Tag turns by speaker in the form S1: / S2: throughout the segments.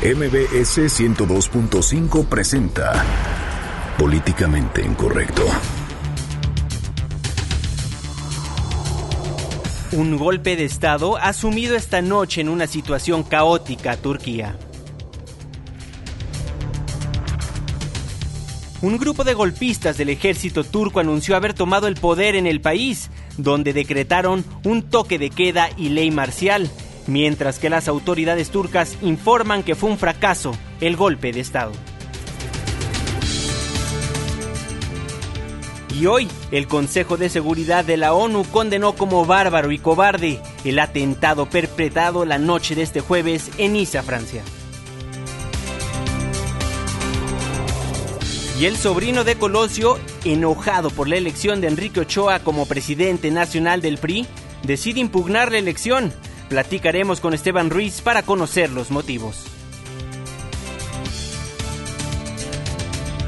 S1: MBS 102.5 presenta Políticamente Incorrecto.
S2: Un golpe de Estado ha sumido esta noche en una situación caótica Turquía. Un grupo de golpistas del ejército turco anunció haber tomado el poder en el país, donde decretaron un toque de queda y ley marcial mientras que las autoridades turcas informan que fue un fracaso el golpe de Estado. Y hoy, el Consejo de Seguridad de la ONU condenó como bárbaro y cobarde el atentado perpetrado la noche de este jueves en Niza, Francia. Y el sobrino de Colosio, enojado por la elección de Enrique Ochoa como presidente nacional del PRI, decide impugnar la elección Platicaremos con Esteban Ruiz para conocer los motivos.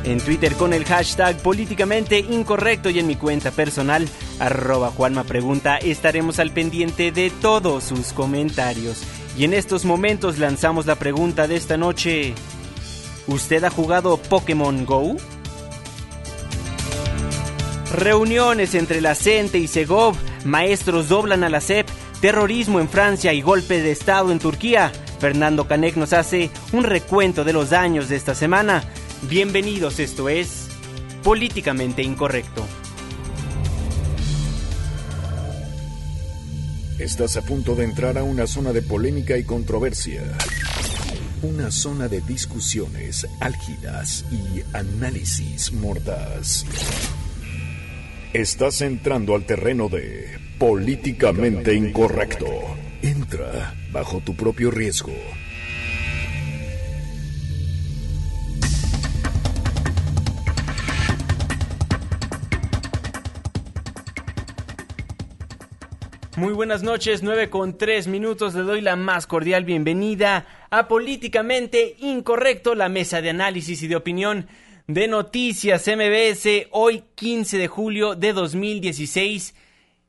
S2: En Twitter con el hashtag políticamente incorrecto y en mi cuenta personal, arroba Juanma Pregunta, estaremos al pendiente de todos sus comentarios. Y en estos momentos lanzamos la pregunta de esta noche. ¿Usted ha jugado Pokémon Go? Reuniones entre la CENTE y Segov, maestros doblan a la CEP terrorismo en Francia y golpe de Estado en Turquía. Fernando Canek nos hace un recuento de los daños de esta semana. Bienvenidos, esto es Políticamente Incorrecto.
S1: Estás a punto de entrar a una zona de polémica y controversia. Una zona de discusiones álgidas y análisis mordaz. Estás entrando al terreno de Políticamente incorrecto. Entra bajo tu propio riesgo.
S2: Muy buenas noches, 9 con 3 minutos. Le doy la más cordial bienvenida a Políticamente Incorrecto, la mesa de análisis y de opinión de Noticias MBS, hoy 15 de julio de 2016.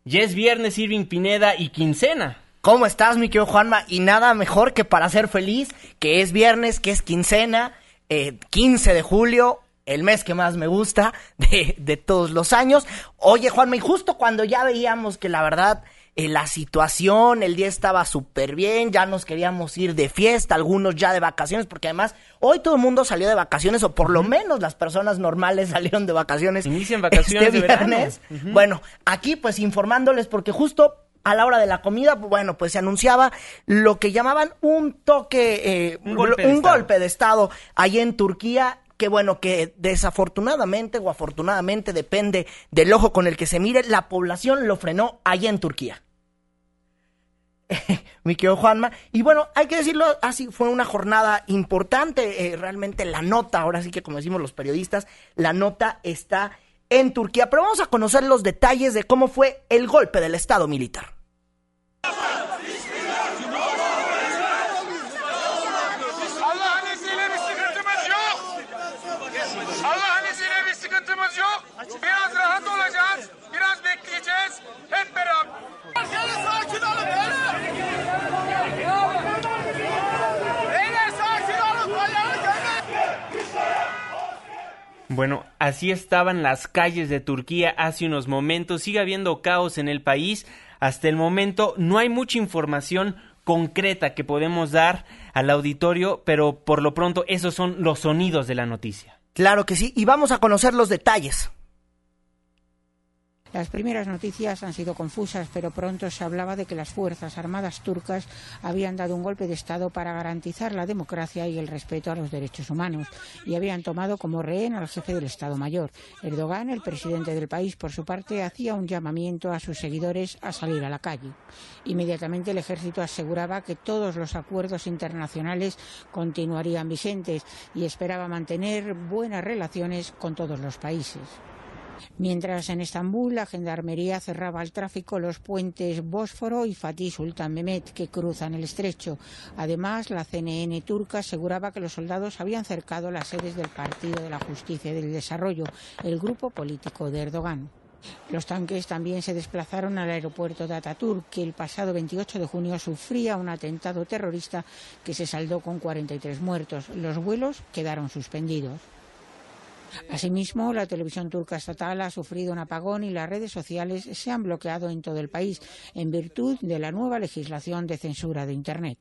S2: Ya es viernes, Irving Pineda y quincena.
S3: ¿Cómo estás, mi querido Juanma? Y nada mejor que para ser feliz, que es viernes, que es quincena, 15 eh, de julio, el mes que más me gusta de, de, todos los años. Oye, Juanma, y justo cuando ya veíamos que la verdad eh, la situación, el día estaba súper bien, ya nos queríamos ir de fiesta, algunos ya de vacaciones, porque además hoy todo el mundo salió de vacaciones, o por lo menos las personas normales salieron de vacaciones.
S2: Inician vacaciones
S3: este viernes. Bueno, aquí pues informándoles, porque justo a la hora de la comida, bueno, pues se anunciaba lo que llamaban un toque, eh, un, golpe, de golpe de Estado ahí en Turquía que bueno, que desafortunadamente o afortunadamente depende del ojo con el que se mire, la población lo frenó allá en Turquía. mi querido Juanma. Y bueno, hay que decirlo así, fue una jornada importante. Eh, realmente la nota, ahora sí que como decimos los periodistas, la nota está en Turquía. Pero vamos a conocer los detalles de cómo fue el golpe del Estado militar.
S2: Bueno, así estaban las calles de Turquía hace unos momentos. Sigue habiendo caos en el país. Hasta el momento no hay mucha información concreta que podemos dar al auditorio, pero por lo pronto esos son los sonidos de la noticia.
S3: Claro que sí, y vamos a conocer los detalles.
S4: Las primeras noticias han sido confusas, pero pronto se hablaba de que las Fuerzas Armadas turcas habían dado un golpe de Estado para garantizar la democracia y el respeto a los derechos humanos y habían tomado como rehén al jefe del Estado Mayor. Erdogan, el presidente del país, por su parte, hacía un llamamiento a sus seguidores a salir a la calle. Inmediatamente el ejército aseguraba que todos los acuerdos internacionales continuarían vigentes y esperaba mantener buenas relaciones con todos los países. Mientras en Estambul la gendarmería cerraba el tráfico los puentes Bósforo y Fatih Sultan Mehmet que cruzan el estrecho. Además, la CNN turca aseguraba que los soldados habían cercado las sedes del Partido de la Justicia y del Desarrollo, el grupo político de Erdogan. Los tanques también se desplazaron al aeropuerto de Ataturk, que el pasado 28 de junio sufría un atentado terrorista que se saldó con 43 muertos. Los vuelos quedaron suspendidos. Asimismo, la televisión turca estatal ha sufrido un apagón y las redes sociales se han bloqueado en todo el país en virtud de la nueva legislación de censura de Internet.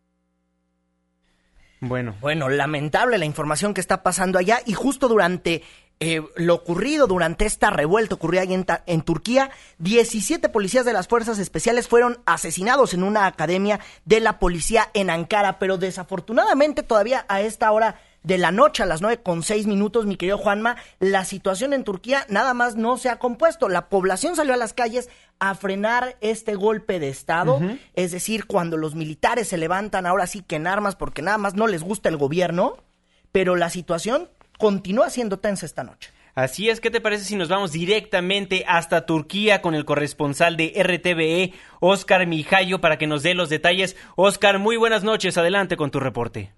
S3: Bueno. Bueno, lamentable la información que está pasando allá y justo durante eh, lo ocurrido durante esta revuelta ocurrida ahí en, en, Turquía, 17 policías de las fuerzas especiales fueron asesinados en una academia de la policía en Ankara, pero desafortunadamente todavía a esta hora de la noche a las nueve con seis minutos, mi querido Juanma, la situación en Turquía nada más no se ha compuesto. La población salió a las calles a frenar este golpe de Estado, es decir, cuando los militares se levantan ahora sí que en armas porque nada más no les gusta el gobierno, pero la situación continúa siendo tensa esta noche.
S2: Así es, ¿qué te parece si nos vamos directamente hasta Turquía con el corresponsal de RTVE, Oscar Mijayo, para que nos dé los detalles? Oscar, muy buenas noches, adelante con tu reporte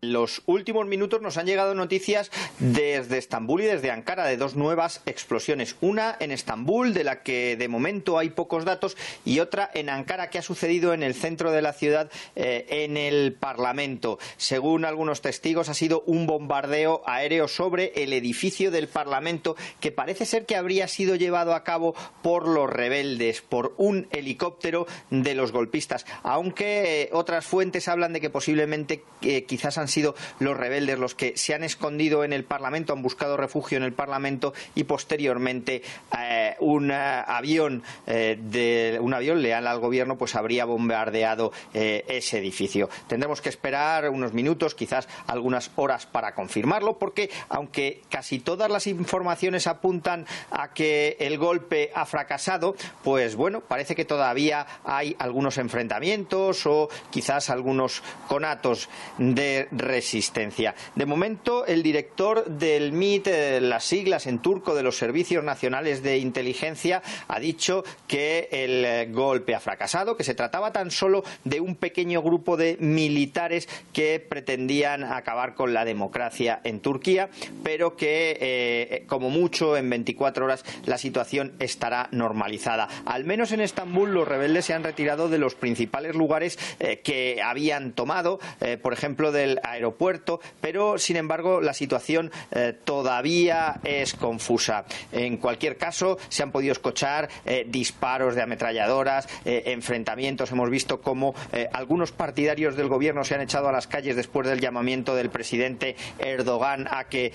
S5: los últimos minutos nos han llegado noticias desde Estambul y desde Ankara de dos nuevas explosiones. Una en Estambul, de la que de momento hay pocos datos, y otra en Ankara, que ha sucedido en el centro de la ciudad, eh, en el Parlamento. Según algunos testigos, ha sido un bombardeo aéreo sobre el edificio del Parlamento, que parece ser que habría sido llevado a cabo por los rebeldes, por un helicóptero de los golpistas. Aunque eh, otras fuentes hablan de que posiblemente eh, quizás han sido los rebeldes los que se han escondido en el Parlamento, han buscado refugio en el Parlamento y posteriormente eh, un eh, avión eh, de un avión leal al gobierno pues habría bombardeado ese edificio. Tendremos que esperar unos minutos, quizás algunas horas para confirmarlo, porque aunque casi todas las informaciones apuntan a que el golpe ha fracasado, pues bueno, parece que todavía hay algunos enfrentamientos o quizás algunos conatos de resistencia. De momento, el director del MIT, eh, las siglas en turco de los Servicios Nacionales de Inteligencia, ha dicho que el eh, golpe ha fracasado, que se trataba tan solo de un pequeño grupo de militares que pretendían acabar con la democracia en Turquía, pero que, eh, como mucho, en 24 horas la situación estará normalizada. Al menos en Estambul, los rebeldes se han retirado de los principales lugares que habían tomado, por ejemplo, del aeropuerto, pero sin embargo la situación eh, todavía es confusa. En cualquier caso, se han podido escuchar eh, disparos de ametralladoras, eh, enfrentamientos. Hemos visto cómo algunos partidarios del gobierno se han echado a las calles después del llamamiento del presidente Erdogan a que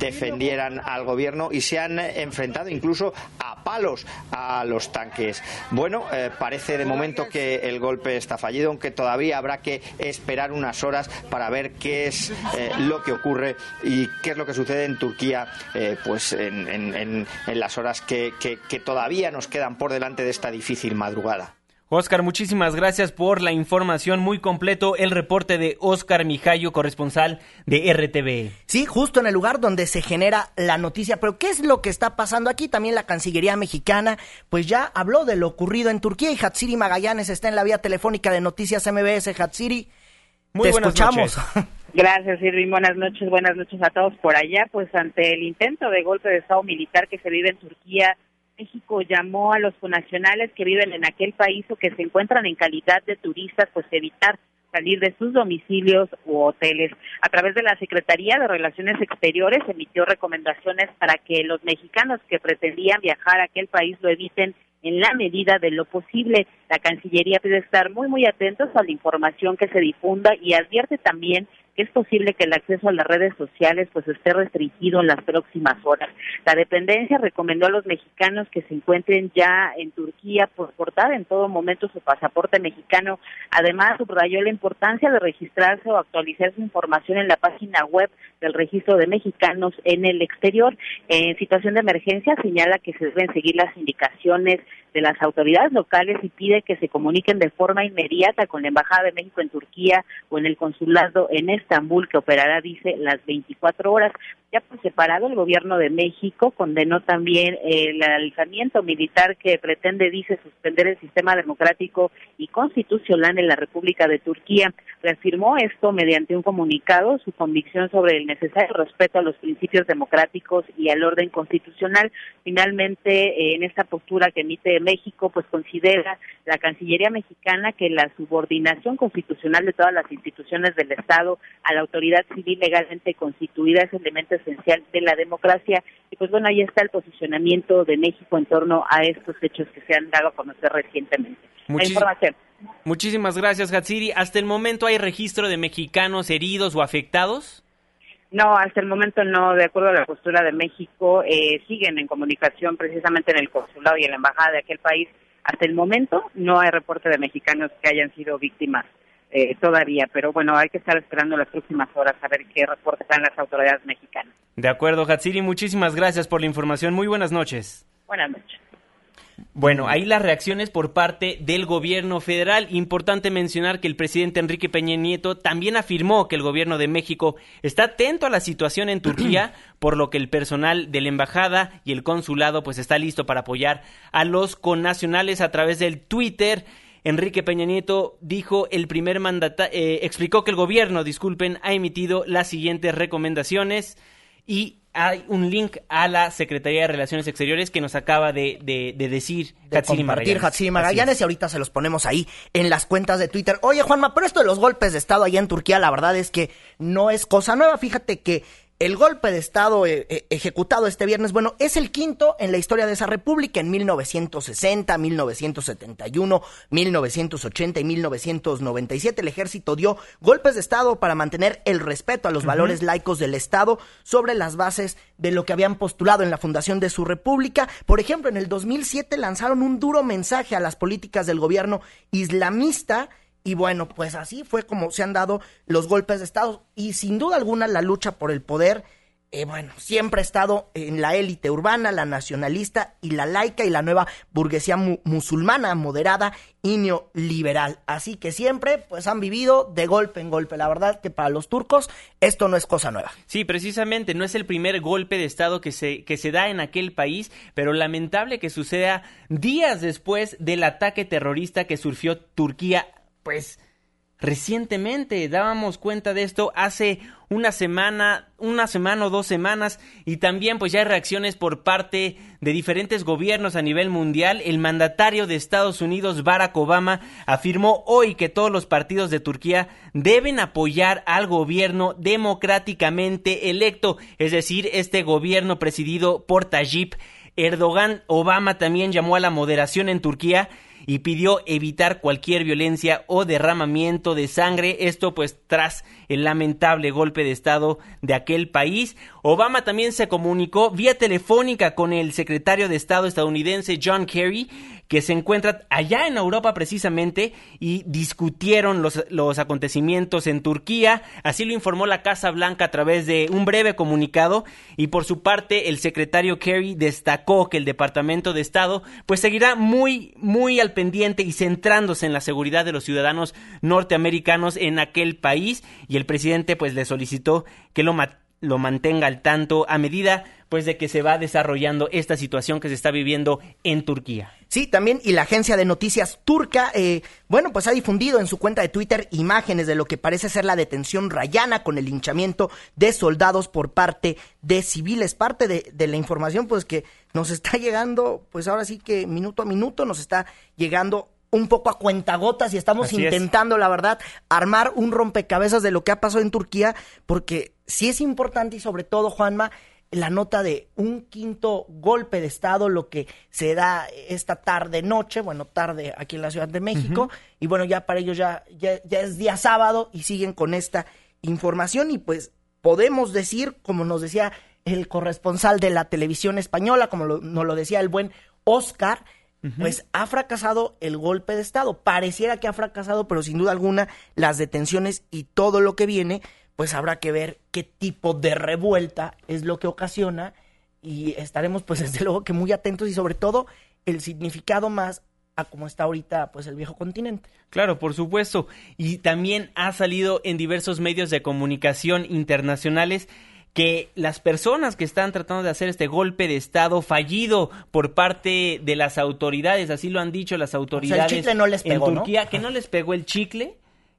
S5: defendieran al gobierno y se han enfrentado incluso a palos a los tanques. Bueno, parece de momento que el golpe está fallido, aunque todavía habrá que esperar unas horas para ver qué es eh, lo que ocurre y qué es lo que sucede en Turquía eh, pues en, las horas que, que todavía nos quedan por delante de esta difícil madrugada.
S2: Oscar, muchísimas gracias por la información muy completo, el reporte de Oscar Mijayo, corresponsal de RTV.
S3: Sí, justo en el lugar donde se genera la noticia, pero ¿qué es lo que está pasando aquí? También la Cancillería mexicana, pues ya habló de lo ocurrido en Turquía y Hatsiri Magallanes está en la vía telefónica de Noticias MBS. Hatsiri, muy Te escuchamos.
S6: Gracias, Irving. Buenas noches, buenas noches a todos por allá. Pues ante el intento de golpe de Estado militar que se vive en Turquía, México llamó a los conacionales que viven en aquel país o que se encuentran en calidad de turistas, pues evitar salir de sus domicilios u hoteles. A través de la Secretaría de Relaciones Exteriores emitió recomendaciones para que los mexicanos que pretendían viajar a aquel país lo eviten en la medida de lo posible. La Cancillería pide estar muy, muy atentos a la información que se difunda y advierte también que es posible que el acceso a las redes sociales pues esté restringido en las próximas horas. La dependencia recomendó a los mexicanos que se encuentren ya en Turquía por portar en todo momento su pasaporte mexicano. Además, subrayó la importancia de registrarse o actualizar su información en la página web del registro de mexicanos en el exterior. En situación de emergencia señala que se deben seguir las indicaciones de las autoridades locales y pide que se comuniquen de forma inmediata con la Embajada de México en Turquía o en el consulado en Estambul, que operará, dice, las 24 horas. Ya por separado, el gobierno de México condenó también el alzamiento militar que pretende, dice, suspender el sistema democrático y constitucional en la República de Turquía. Reafirmó esto mediante un comunicado su convicción sobre el necesario respeto a los principios democráticos y al orden constitucional. Finalmente, en esta postura que emite México, pues considera la Cancillería mexicana que la subordinación constitucional de todas las instituciones del Estado a la autoridad civil legalmente constituida es elemento esencial de la democracia. Y pues bueno, ahí está el posicionamiento de México en torno a estos hechos que se han dado a conocer recientemente. la información.
S2: Muchísimas gracias, Hatsiri. ¿Hasta el momento hay registro de mexicanos heridos o afectados?
S6: No, hasta el momento no. De acuerdo a la postura de México, eh, siguen en comunicación precisamente en el consulado y en la embajada de aquel país. Hasta el momento no hay reporte de mexicanos que hayan sido víctimas eh, todavía, pero bueno, hay que estar esperando las próximas horas a ver qué reportan las autoridades mexicanas.
S2: De acuerdo, Hatsiri, muchísimas gracias por la información. Muy buenas noches.
S6: Buenas noches.
S2: Bueno, ahí las reacciones por parte del gobierno federal. Importante mencionar que el presidente Enrique Peña Nieto también afirmó que el gobierno de México está atento a la situación en Turquía, por lo que el personal de la embajada y el consulado pues está listo para apoyar a los connacionales a través del Twitter. Enrique Peña Nieto dijo el primer mandata eh, explicó que el gobierno, disculpen, ha emitido las siguientes recomendaciones y hay un link a la Secretaría de Relaciones Exteriores que nos acaba de, de, decir
S3: de compartir Hatsiri Magallanes y ahorita se los ponemos ahí en las cuentas de Twitter. Oye Juanma, pero esto de los golpes de Estado allá en Turquía, la verdad es que no es cosa nueva. Fíjate que el golpe de Estado eh, eh, ejecutado este viernes, bueno, es el quinto en la historia de esa república en 1960, 1971, 1980 y 1997. El ejército dio golpes de Estado para mantener el respeto a los valores laicos del Estado sobre las bases de lo que habían postulado en la fundación de su república. Por ejemplo, en el 2007 lanzaron un duro mensaje a las políticas del gobierno islamista y bueno, pues así fue como se han dado los golpes de Estado. Y sin duda alguna la lucha por el poder, eh, bueno, siempre ha estado en la élite urbana, la nacionalista y la laica y la nueva burguesía musulmana, moderada y neoliberal. Así que siempre pues han vivido de golpe en golpe. La verdad que para los turcos esto no es cosa nueva.
S2: Sí, precisamente no es el primer golpe de Estado que se, que se da en aquel país, pero lamentable que suceda días después del ataque terrorista que surgió Turquía pues recientemente dábamos cuenta de esto hace una semana, una semana o dos semanas y también pues ya hay reacciones por parte de diferentes gobiernos a nivel mundial. El mandatario de Estados Unidos, Barack Obama, afirmó hoy que todos los partidos de Turquía deben apoyar al gobierno democráticamente electo, es decir, este gobierno presidido por Tayyip Erdogan. Obama también llamó a la moderación en Turquía y pidió evitar cualquier violencia o derramamiento de sangre, esto pues tras el lamentable golpe de Estado de aquel país. Obama también se comunicó vía telefónica con el secretario de Estado estadounidense John Kerry, que se encuentra allá en Europa precisamente, y discutieron los, los acontecimientos en Turquía. Así lo informó la Casa Blanca a través de un breve comunicado. Y por su parte, el secretario Kerry destacó que el Departamento de Estado pues seguirá muy, muy al pendiente y centrándose en la seguridad de los ciudadanos norteamericanos en aquel país. Y el presidente pues le solicitó que lo mantenga al tanto a medida pues de que se va desarrollando esta situación que se está viviendo en Turquía.
S3: Sí, también y la agencia de noticias turca, eh, bueno, pues ha difundido en su cuenta de Twitter imágenes de lo que parece ser la detención rayana con el linchamiento de soldados por parte de civiles. Parte de la información pues que nos está llegando, pues ahora sí que minuto a minuto nos está llegando un poco a cuentagotas y estamos intentando, la verdad, armar un rompecabezas de lo que ha pasado en Turquía, porque sí es importante y sobre todo, Juanma, la nota de un quinto golpe de Estado, lo que se da esta tarde noche, bueno, tarde aquí en la Ciudad de México, y bueno, ya para ellos ya, ya, es día sábado y siguen con esta información y pues podemos decir, como nos decía el corresponsal de la televisión española, como nos lo decía el buen Oscar, pues ha fracasado el golpe de Estado. Pareciera que ha fracasado, pero sin duda alguna las detenciones y todo lo que viene, pues habrá que ver qué tipo de revuelta es lo que ocasiona y estaremos pues desde luego que muy atentos y sobre todo el significado más a cómo está ahorita pues el viejo continente.
S2: Claro, por supuesto. Y también ha salido en diversos medios de comunicación internacionales que las personas que están tratando de hacer este golpe de Estado fallido por parte de las autoridades, así lo han dicho las autoridades
S3: no les pegó,
S2: en Turquía, que no les pegó el chicle,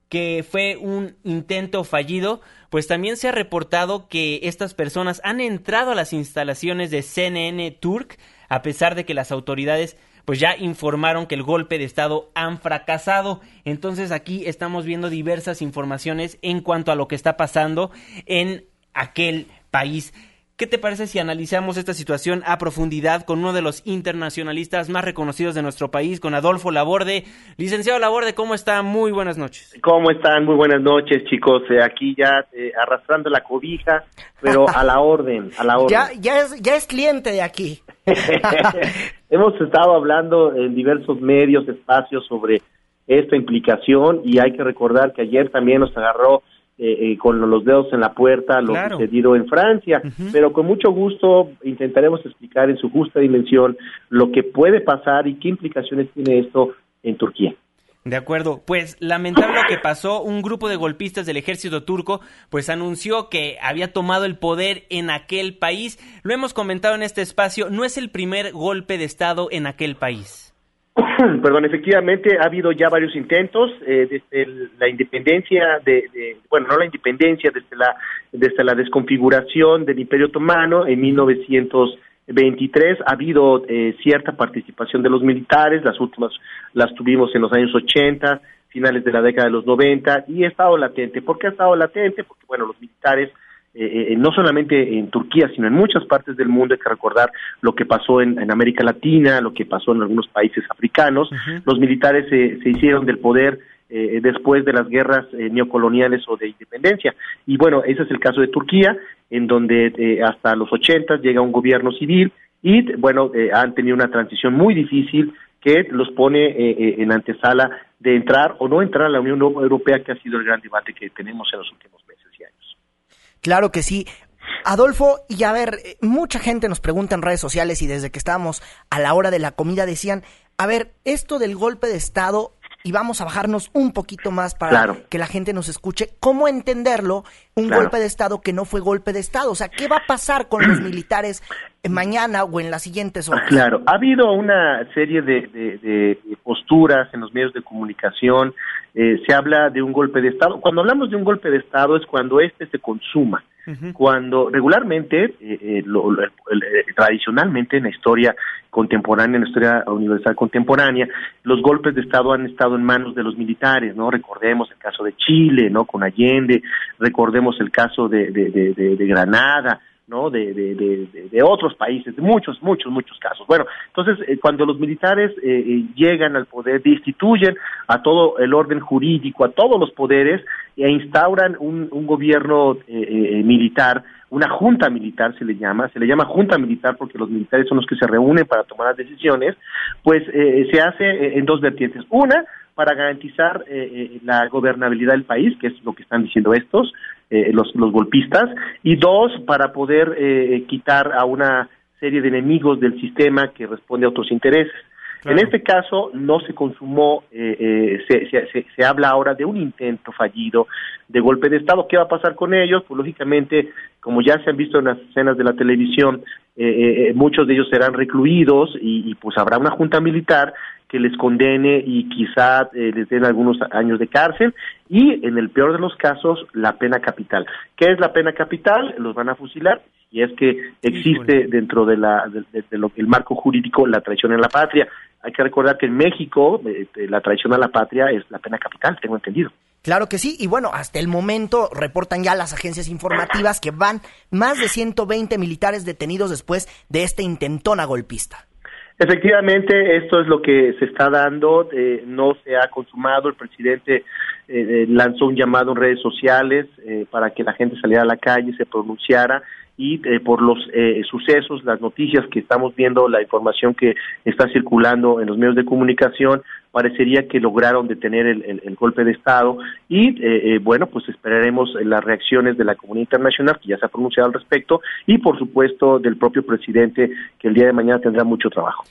S2: que fue un intento fallido, pues también se ha reportado que estas personas han entrado a las instalaciones de CNN Turk, a pesar de que las autoridades pues ya informaron que el golpe de Estado han fracasado. Entonces aquí estamos viendo diversas informaciones en cuanto a lo que está pasando en aquel país. ¿Qué te parece si analizamos esta situación a profundidad con uno de los internacionalistas más reconocidos de nuestro país, con Adolfo Laborde? Licenciado Laborde, ¿cómo está? Muy buenas noches.
S7: ¿Cómo están? Muy buenas noches, chicos. Eh, aquí ya eh, arrastrando la cobija, pero a la orden, a la orden.
S3: Ya, ya, es, ya es cliente de aquí.
S7: Hemos estado hablando en diversos medios, espacios sobre esta implicación y hay que recordar que ayer también nos agarró eh, eh, con los dedos en la puerta lo sucedido en Francia, pero con mucho gusto intentaremos explicar en su justa dimensión lo que puede pasar y qué implicaciones tiene esto en Turquía.
S2: De acuerdo, pues lamentable lo que pasó, un grupo de golpistas del ejército turco pues anunció que había tomado el poder en aquel país. Lo hemos comentado en este espacio, no es el primer golpe de estado en aquel país.
S7: Perdón, efectivamente ha habido ya varios intentos eh, desde la independencia de, bueno, no la independencia, desde la desde la desconfiguración del Imperio Otomano en 1923 ha habido eh, cierta participación de los militares, las últimas las tuvimos en los años 80, finales de la década de los 90 y ha estado latente. ¿Por qué ha estado latente? Porque bueno, los militares eh, eh, no solamente en Turquía, sino en muchas partes del mundo. Hay que recordar lo que pasó en, América Latina, lo que pasó en algunos países africanos. Los militares se hicieron del poder eh, después de las guerras neocoloniales o de independencia. Y bueno, ese es el caso de Turquía, en donde hasta los 80 llega un gobierno civil y bueno, han tenido una transición muy difícil que los pone en antesala de entrar o no entrar a la Unión Europea, que ha sido el gran debate que tenemos en los últimos.
S3: Claro que sí. Adolfo, y a ver, eh, mucha gente nos pregunta en redes sociales y desde que estábamos a la hora de la comida decían, a ver, esto del golpe de Estado, y vamos a bajarnos un poquito más para que la gente nos escuche, ¿cómo entenderlo? Un golpe de Estado que no fue golpe de Estado. O sea, ¿qué va a pasar con los militares mañana o en las siguientes horas?
S7: Claro, ha habido una serie de posturas en los medios de comunicación eh, se habla de un golpe de Estado. Cuando hablamos de un golpe de Estado es cuando este se consuma, cuando regularmente, eh, eh, tradicionalmente en la historia contemporánea, en la historia universal contemporánea, los golpes de Estado han estado en manos de los militares, ¿no? Recordemos el caso de Chile, ¿no? Con Allende, recordemos el caso de, de Granada, ¿no? De, de, de, de, otros países, de muchos, muchos, muchos casos. Bueno, entonces, eh, cuando los militares eh, eh, llegan al poder, destituyen a todo el orden jurídico, a todos los poderes, e instauran un, un gobierno militar, una junta militar se le llama, se le llama junta militar porque los militares son los que se reúnen para tomar las decisiones, pues se hace en dos vertientes. Una, para garantizar la gobernabilidad del país, que es lo que están diciendo estos, eh, los, los golpistas, y dos, para poder eh, quitar a una serie de enemigos del sistema que responde a otros intereses. En este caso no se consumó, eh, se, se, se, habla ahora de un intento fallido de golpe de Estado. ¿Qué va a pasar con ellos? Pues lógicamente, como ya se han visto en las escenas de la televisión, muchos de ellos serán recluidos y, y, pues habrá una junta militar que les condene y quizá eh, les den algunos años de cárcel y en el peor de los casos la pena capital. ¿Qué es la pena capital? Los van a fusilar y es que existe dentro de la de, lo que el marco jurídico la traición en la patria. Hay que recordar que en México eh, la traición a la patria es la pena capital, tengo entendido.
S3: Claro que sí, y bueno, hasta el momento reportan ya las agencias informativas que van más de 120 militares detenidos después de este intentona golpista.
S7: Efectivamente, esto es lo que se está dando, eh, no se ha consumado, el presidente eh, eh, lanzó un llamado en redes sociales para que la gente saliera a la calle, se pronunciara y por los sucesos, las noticias que estamos viendo, la información que está circulando en los medios de comunicación, parecería que lograron detener el, golpe de Estado y eh, eh, bueno, pues esperaremos las reacciones de la comunidad internacional que ya se ha pronunciado al respecto y por supuesto del propio presidente que el día de mañana tendrá mucho trabajo.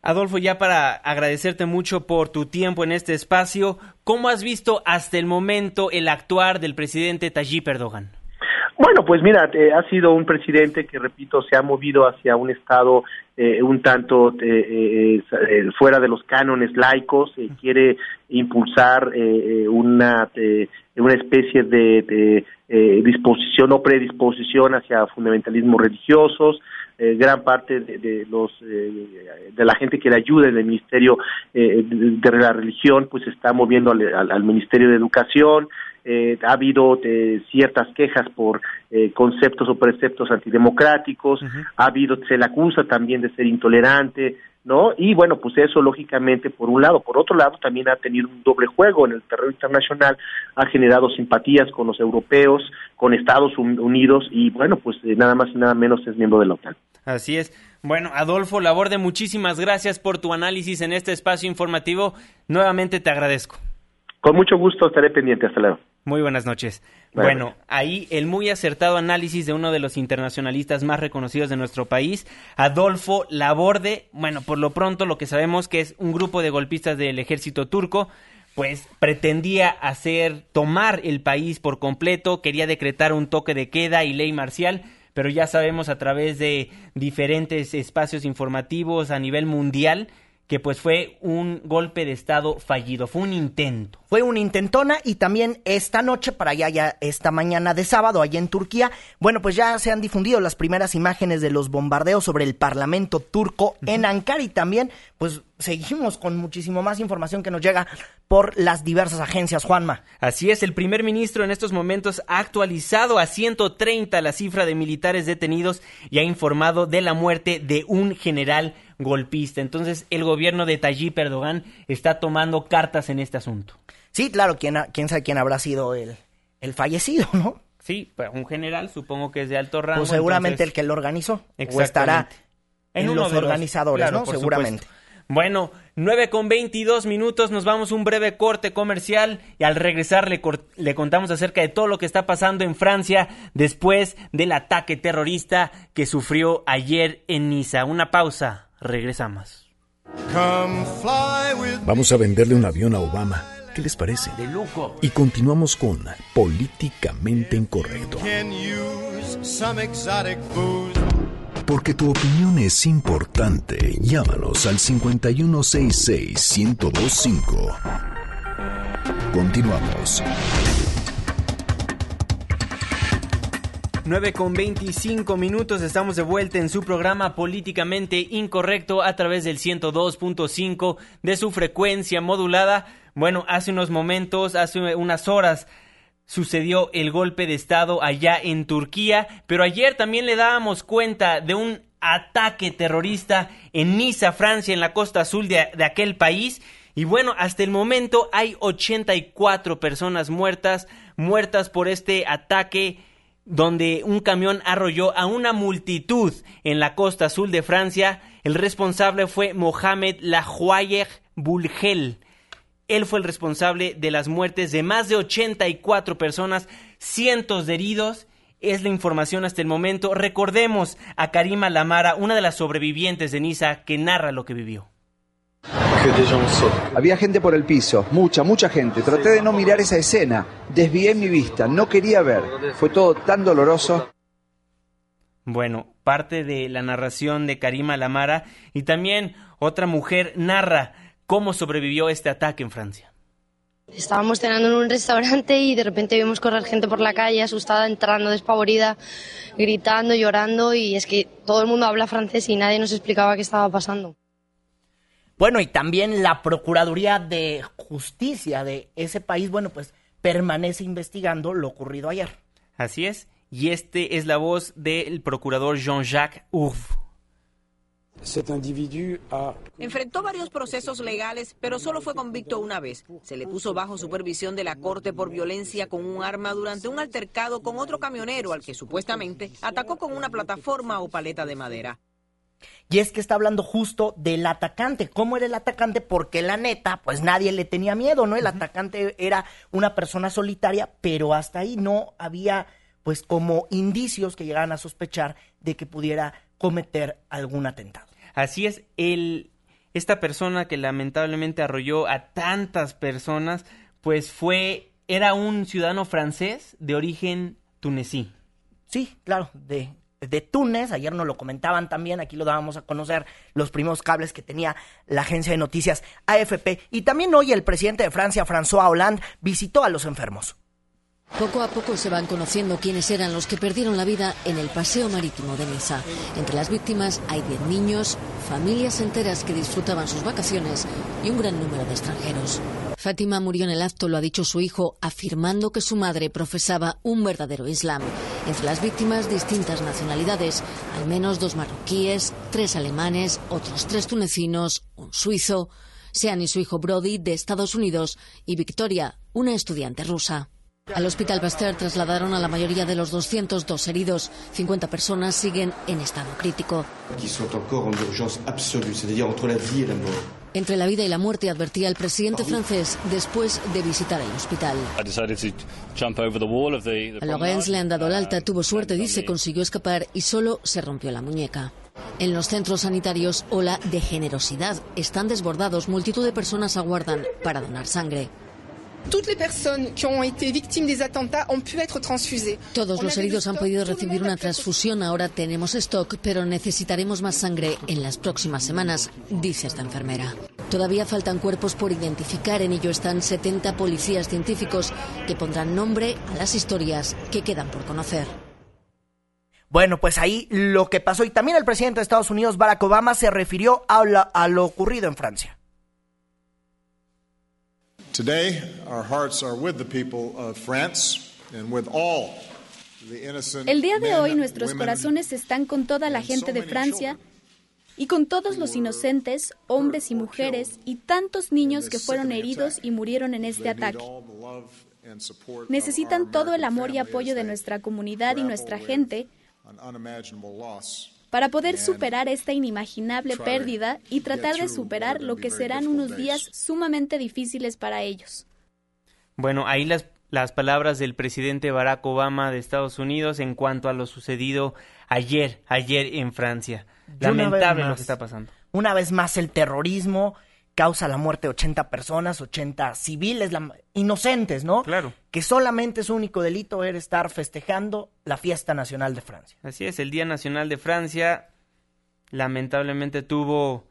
S2: Adolfo, ya para agradecerte mucho por tu tiempo en este espacio, ¿cómo has visto hasta el momento el actuar del presidente Tayyip Erdogan?
S7: Bueno, pues mira, eh, ha sido un presidente que, repito, se ha movido hacia un Estado eh, un tanto eh, fuera de los cánones laicos, quiere impulsar una, una especie de, disposición o predisposición hacia fundamentalismos religiosos, gran parte de, los de la gente que le ayuda en el ministerio de, la religión pues está moviendo al ministerio de educación eh, ha habido eh, ciertas quejas por eh, conceptos o preceptos antidemocráticos, ha habido, se le acusa también de ser intolerante, ¿no? Y bueno, pues eso lógicamente por un lado, por otro lado también ha tenido un doble juego en el terreno internacional, ha generado simpatías con los europeos, con Estados Unidos y bueno, pues nada más y nada menos es miembro de la OTAN.
S2: Así es. Bueno, Adolfo Laborde, muchísimas gracias por tu análisis en este espacio informativo. Nuevamente te agradezco.
S7: Con mucho gusto estaré pendiente. Hasta luego.
S2: Muy buenas noches. Bueno, ahí el muy acertado análisis de uno de los internacionalistas más reconocidos de nuestro país, Adolfo Laborde. Bueno, por lo pronto lo que sabemos que es un grupo de golpistas del ejército turco, pues pretendía hacer tomar el país por completo, quería decretar un toque de queda y ley marcial, pero ya sabemos a través de diferentes espacios informativos a nivel mundial que pues fue un golpe de Estado fallido, fue un intento.
S3: Fue una intentona y también esta noche, para allá ya esta mañana de sábado, allá en Turquía, bueno, pues ya se han difundido las primeras imágenes de los bombardeos sobre el Parlamento turco en Ankara y también, pues seguimos con muchísimo más información que nos llega por las diversas agencias, Juanma.
S2: Así es, el primer ministro en estos momentos ha actualizado a 130 la cifra de militares detenidos y ha informado de la muerte de un general golpista. Entonces, el gobierno de Tayyip Erdogan está tomando cartas en este asunto.
S3: Sí, claro, quién, quién sabe quién habrá sido el, el fallecido, ¿no?
S2: Sí, pues un general, supongo que es de alto rango.
S3: Pues seguramente el que lo organizó. O estará en, los organizadores, ¿no? Seguramente.
S2: Bueno, 9 con 22 minutos, nos vamos a un breve corte comercial y al regresar le, le, contamos acerca de todo lo que está pasando en Francia después del ataque terrorista que sufrió ayer en Niza. Una pausa. Regresamos.
S1: Vamos a venderle un avión a Obama. ¿Qué les parece?
S2: De lujo.
S1: Y continuamos con Políticamente Incorrecto. Porque tu opinión es importante. Llámanos al 5166-1025. Continuamos.
S2: 9 con 25 minutos, estamos de vuelta en su programa Políticamente Incorrecto a través del 102.5 de su frecuencia modulada. Bueno, hace unos momentos, hace unas horas, sucedió el golpe de Estado allá en Turquía, pero ayer también le dábamos cuenta de un ataque terrorista en Niza, Francia, en la costa azul de, de aquel país. Y bueno, hasta el momento hay 84 personas muertas, muertas por este ataque donde un camión arrolló a una multitud en la costa azul de Francia. El responsable fue Mohamed Lahoyer Bulgel. Él fue el responsable de las muertes de más de 84 personas, cientos de heridos. Es la información hasta el momento. Recordemos a Karima Lamara, una de las sobrevivientes de Niza, que narra lo que vivió.
S8: Había gente por el piso, mucha, mucha gente. Traté de no mirar esa escena. Desvié mi vista, no quería ver. Fue todo tan doloroso.
S2: Bueno, parte de la narración de Karima Lamara y también otra mujer narra cómo sobrevivió este ataque en Francia.
S9: Estábamos cenando en un restaurante y de repente vimos correr gente por la calle asustada, entrando despavorida, gritando, llorando y es que todo el mundo habla francés y nadie nos explicaba qué estaba pasando.
S3: Bueno, y también la Procuraduría de Justicia de ese país, bueno, pues permanece investigando lo ocurrido ayer.
S2: Así es, y este es la voz del procurador Jean-Jacques Ouf.
S10: Enfrentó varios procesos legales, pero solo fue convicto una vez. Se le puso bajo supervisión de la corte por violencia con un arma durante un altercado con otro camionero al que supuestamente atacó con una plataforma o paleta de madera.
S3: Y es que está hablando justo del atacante. ¿Cómo era el atacante? Porque la neta, pues nadie le tenía miedo, ¿no? El atacante era una persona solitaria, pero hasta ahí no había, pues, como indicios que llegaran a sospechar de que pudiera cometer algún atentado.
S2: Así es, el, esta persona que lamentablemente arrolló a tantas personas, pues fue, era un ciudadano francés de origen tunesí.
S3: Sí, claro, de, de Túnez. Ayer nos lo comentaban también, aquí lo dábamos a conocer los primeros cables que tenía la agencia de noticias AFP. Y también hoy el presidente de Francia, François Hollande, visitó a los enfermos.
S11: Poco a poco se van conociendo quiénes eran los que perdieron la vida en el paseo marítimo de Niza. Entre las víctimas hay 10 niños, familias enteras que disfrutaban sus vacaciones y un gran número de extranjeros. Fátima murió en el acto, lo ha dicho su hijo, afirmando que su madre profesaba un verdadero islam. Entre las víctimas, distintas nacionalidades, al menos dos marroquíes, tres alemanes, otros tres tunecinos, un suizo, Sean y su hijo Brody de Estados Unidos y Victoria, una estudiante rusa. Al Hospital Pasteur trasladaron a la mayoría de los 202 heridos. 50 personas siguen en estado crítico. Entre la vida y la muerte, advertía el presidente francés después de visitar el hospital. A Lorenz le han dado el alta, tuvo suerte, dice, consiguió escapar y solo se rompió la muñeca. En los centros sanitarios, ola de generosidad. Están desbordados, multitud de personas aguardan para donar sangre. Todos los heridos han podido recibir una transfusión. Ahora tenemos stock, pero necesitaremos más sangre en las próximas semanas, dice esta enfermera. Todavía faltan cuerpos por identificar. En ello están 70 policías científicos que pondrán nombre a las historias que quedan por conocer.
S3: Bueno, pues ahí lo que pasó. Y también el presidente de Estados Unidos, Barack Obama, se refirió a, a lo ocurrido en Francia.
S12: El día de hoy nuestros corazones están con toda la gente de Francia y con todos los inocentes, hombres y mujeres, y tantos niños que fueron heridos y murieron en este ataque. Necesitan todo el amor y apoyo de nuestra comunidad y nuestra gente para poder superar esta inimaginable pérdida y tratar de superar lo que serán unos días sumamente difíciles para ellos.
S2: Bueno, ahí las, las palabras del presidente Barack Obama de Estados Unidos en cuanto a lo sucedido ayer, ayer en Francia. Lamentable lo que está pasando.
S3: Una vez más el terrorismo causa la muerte de 80 personas, 80 civiles inocentes, ¿no?
S2: Claro.
S3: Que solamente su único delito era estar festejando la fiesta nacional de Francia.
S2: Así es, el Día Nacional de Francia lamentablemente tuvo,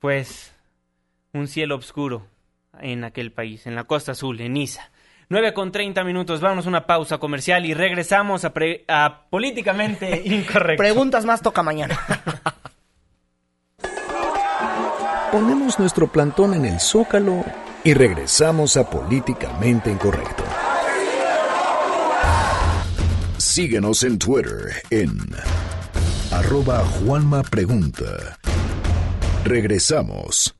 S2: pues, un cielo oscuro en aquel país, en la Costa Azul, en Niza. 9 con 30 minutos, vamos a una pausa comercial y regresamos a, a Políticamente Incorrecto.
S3: Preguntas más toca mañana.
S1: Ponemos nuestro plantón en el zócalo y regresamos a Políticamente Incorrecto. Síguenos en Twitter en arroba Juanma Pregunta. Regresamos.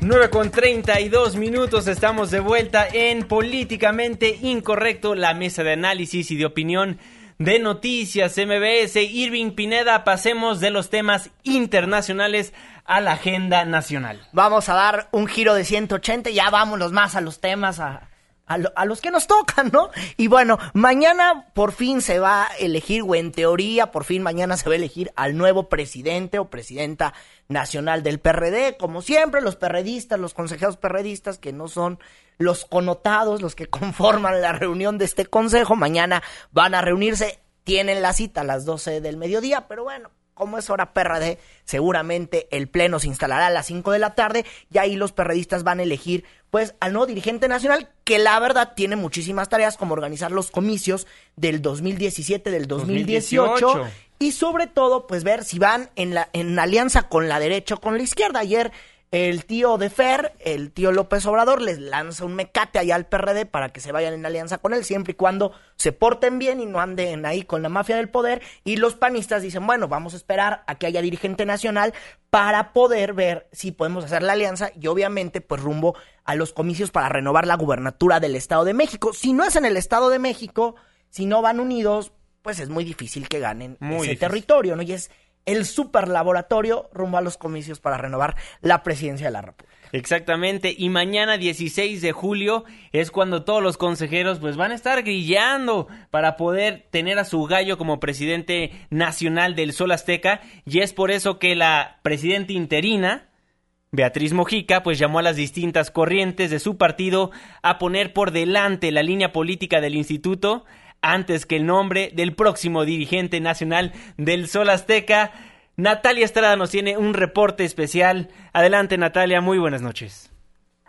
S2: 9 con 32 minutos, estamos de vuelta en Políticamente Incorrecto, la mesa de análisis y de opinión de Noticias MBS. Irving Pineda, pasemos de los temas internacionales a la agenda nacional.
S3: Vamos a dar un giro de 180, ya vámonos más a los temas, a, a, los que nos tocan, ¿no? Y bueno, mañana por fin se va a elegir, o en teoría, por fin mañana se va a elegir al nuevo presidente o presidenta nacional del PRD. Como siempre, los perredistas, los consejeros perredistas, que no son los connotados, los que conforman la reunión de este consejo, mañana van a reunirse, tienen la cita a las 12 del mediodía, pero bueno, como es hora PRD, seguramente el pleno se instalará a las 5 de la tarde y ahí los perredistas van a elegir pues al nuevo dirigente nacional que la verdad tiene muchísimas tareas como organizar los comicios del 2017, del 2018, y sobre todo pues ver si van en la en alianza con la derecha o con la izquierda. Ayer el tío de Fer, el tío López Obrador, les lanza un mecate allá al PRD para que se vayan en alianza con él, siempre y cuando se porten bien y no anden ahí con la mafia del poder. Y los panistas dicen, bueno, vamos a esperar a que haya dirigente nacional para poder ver si podemos hacer la alianza y obviamente pues rumbo a los comicios para renovar la gubernatura del Estado de México. Si no es en el Estado de México, si no van unidos, pues es muy difícil que ganen ese territorio, ¿no? Y es el super laboratorio rumbo a los comicios para renovar la presidencia de la República.
S2: Exactamente, y mañana 16 de julio es cuando todos los consejeros pues van a estar grillando para poder tener a su gallo como presidente nacional del Sol Azteca y es por eso que la presidenta interina Beatriz Mojica pues llamó a las distintas corrientes de su partido a poner por delante la línea política del instituto antes que el nombre del próximo dirigente nacional del Sol Azteca. Natalia Estrada nos tiene un reporte especial. Adelante Natalia, muy buenas noches.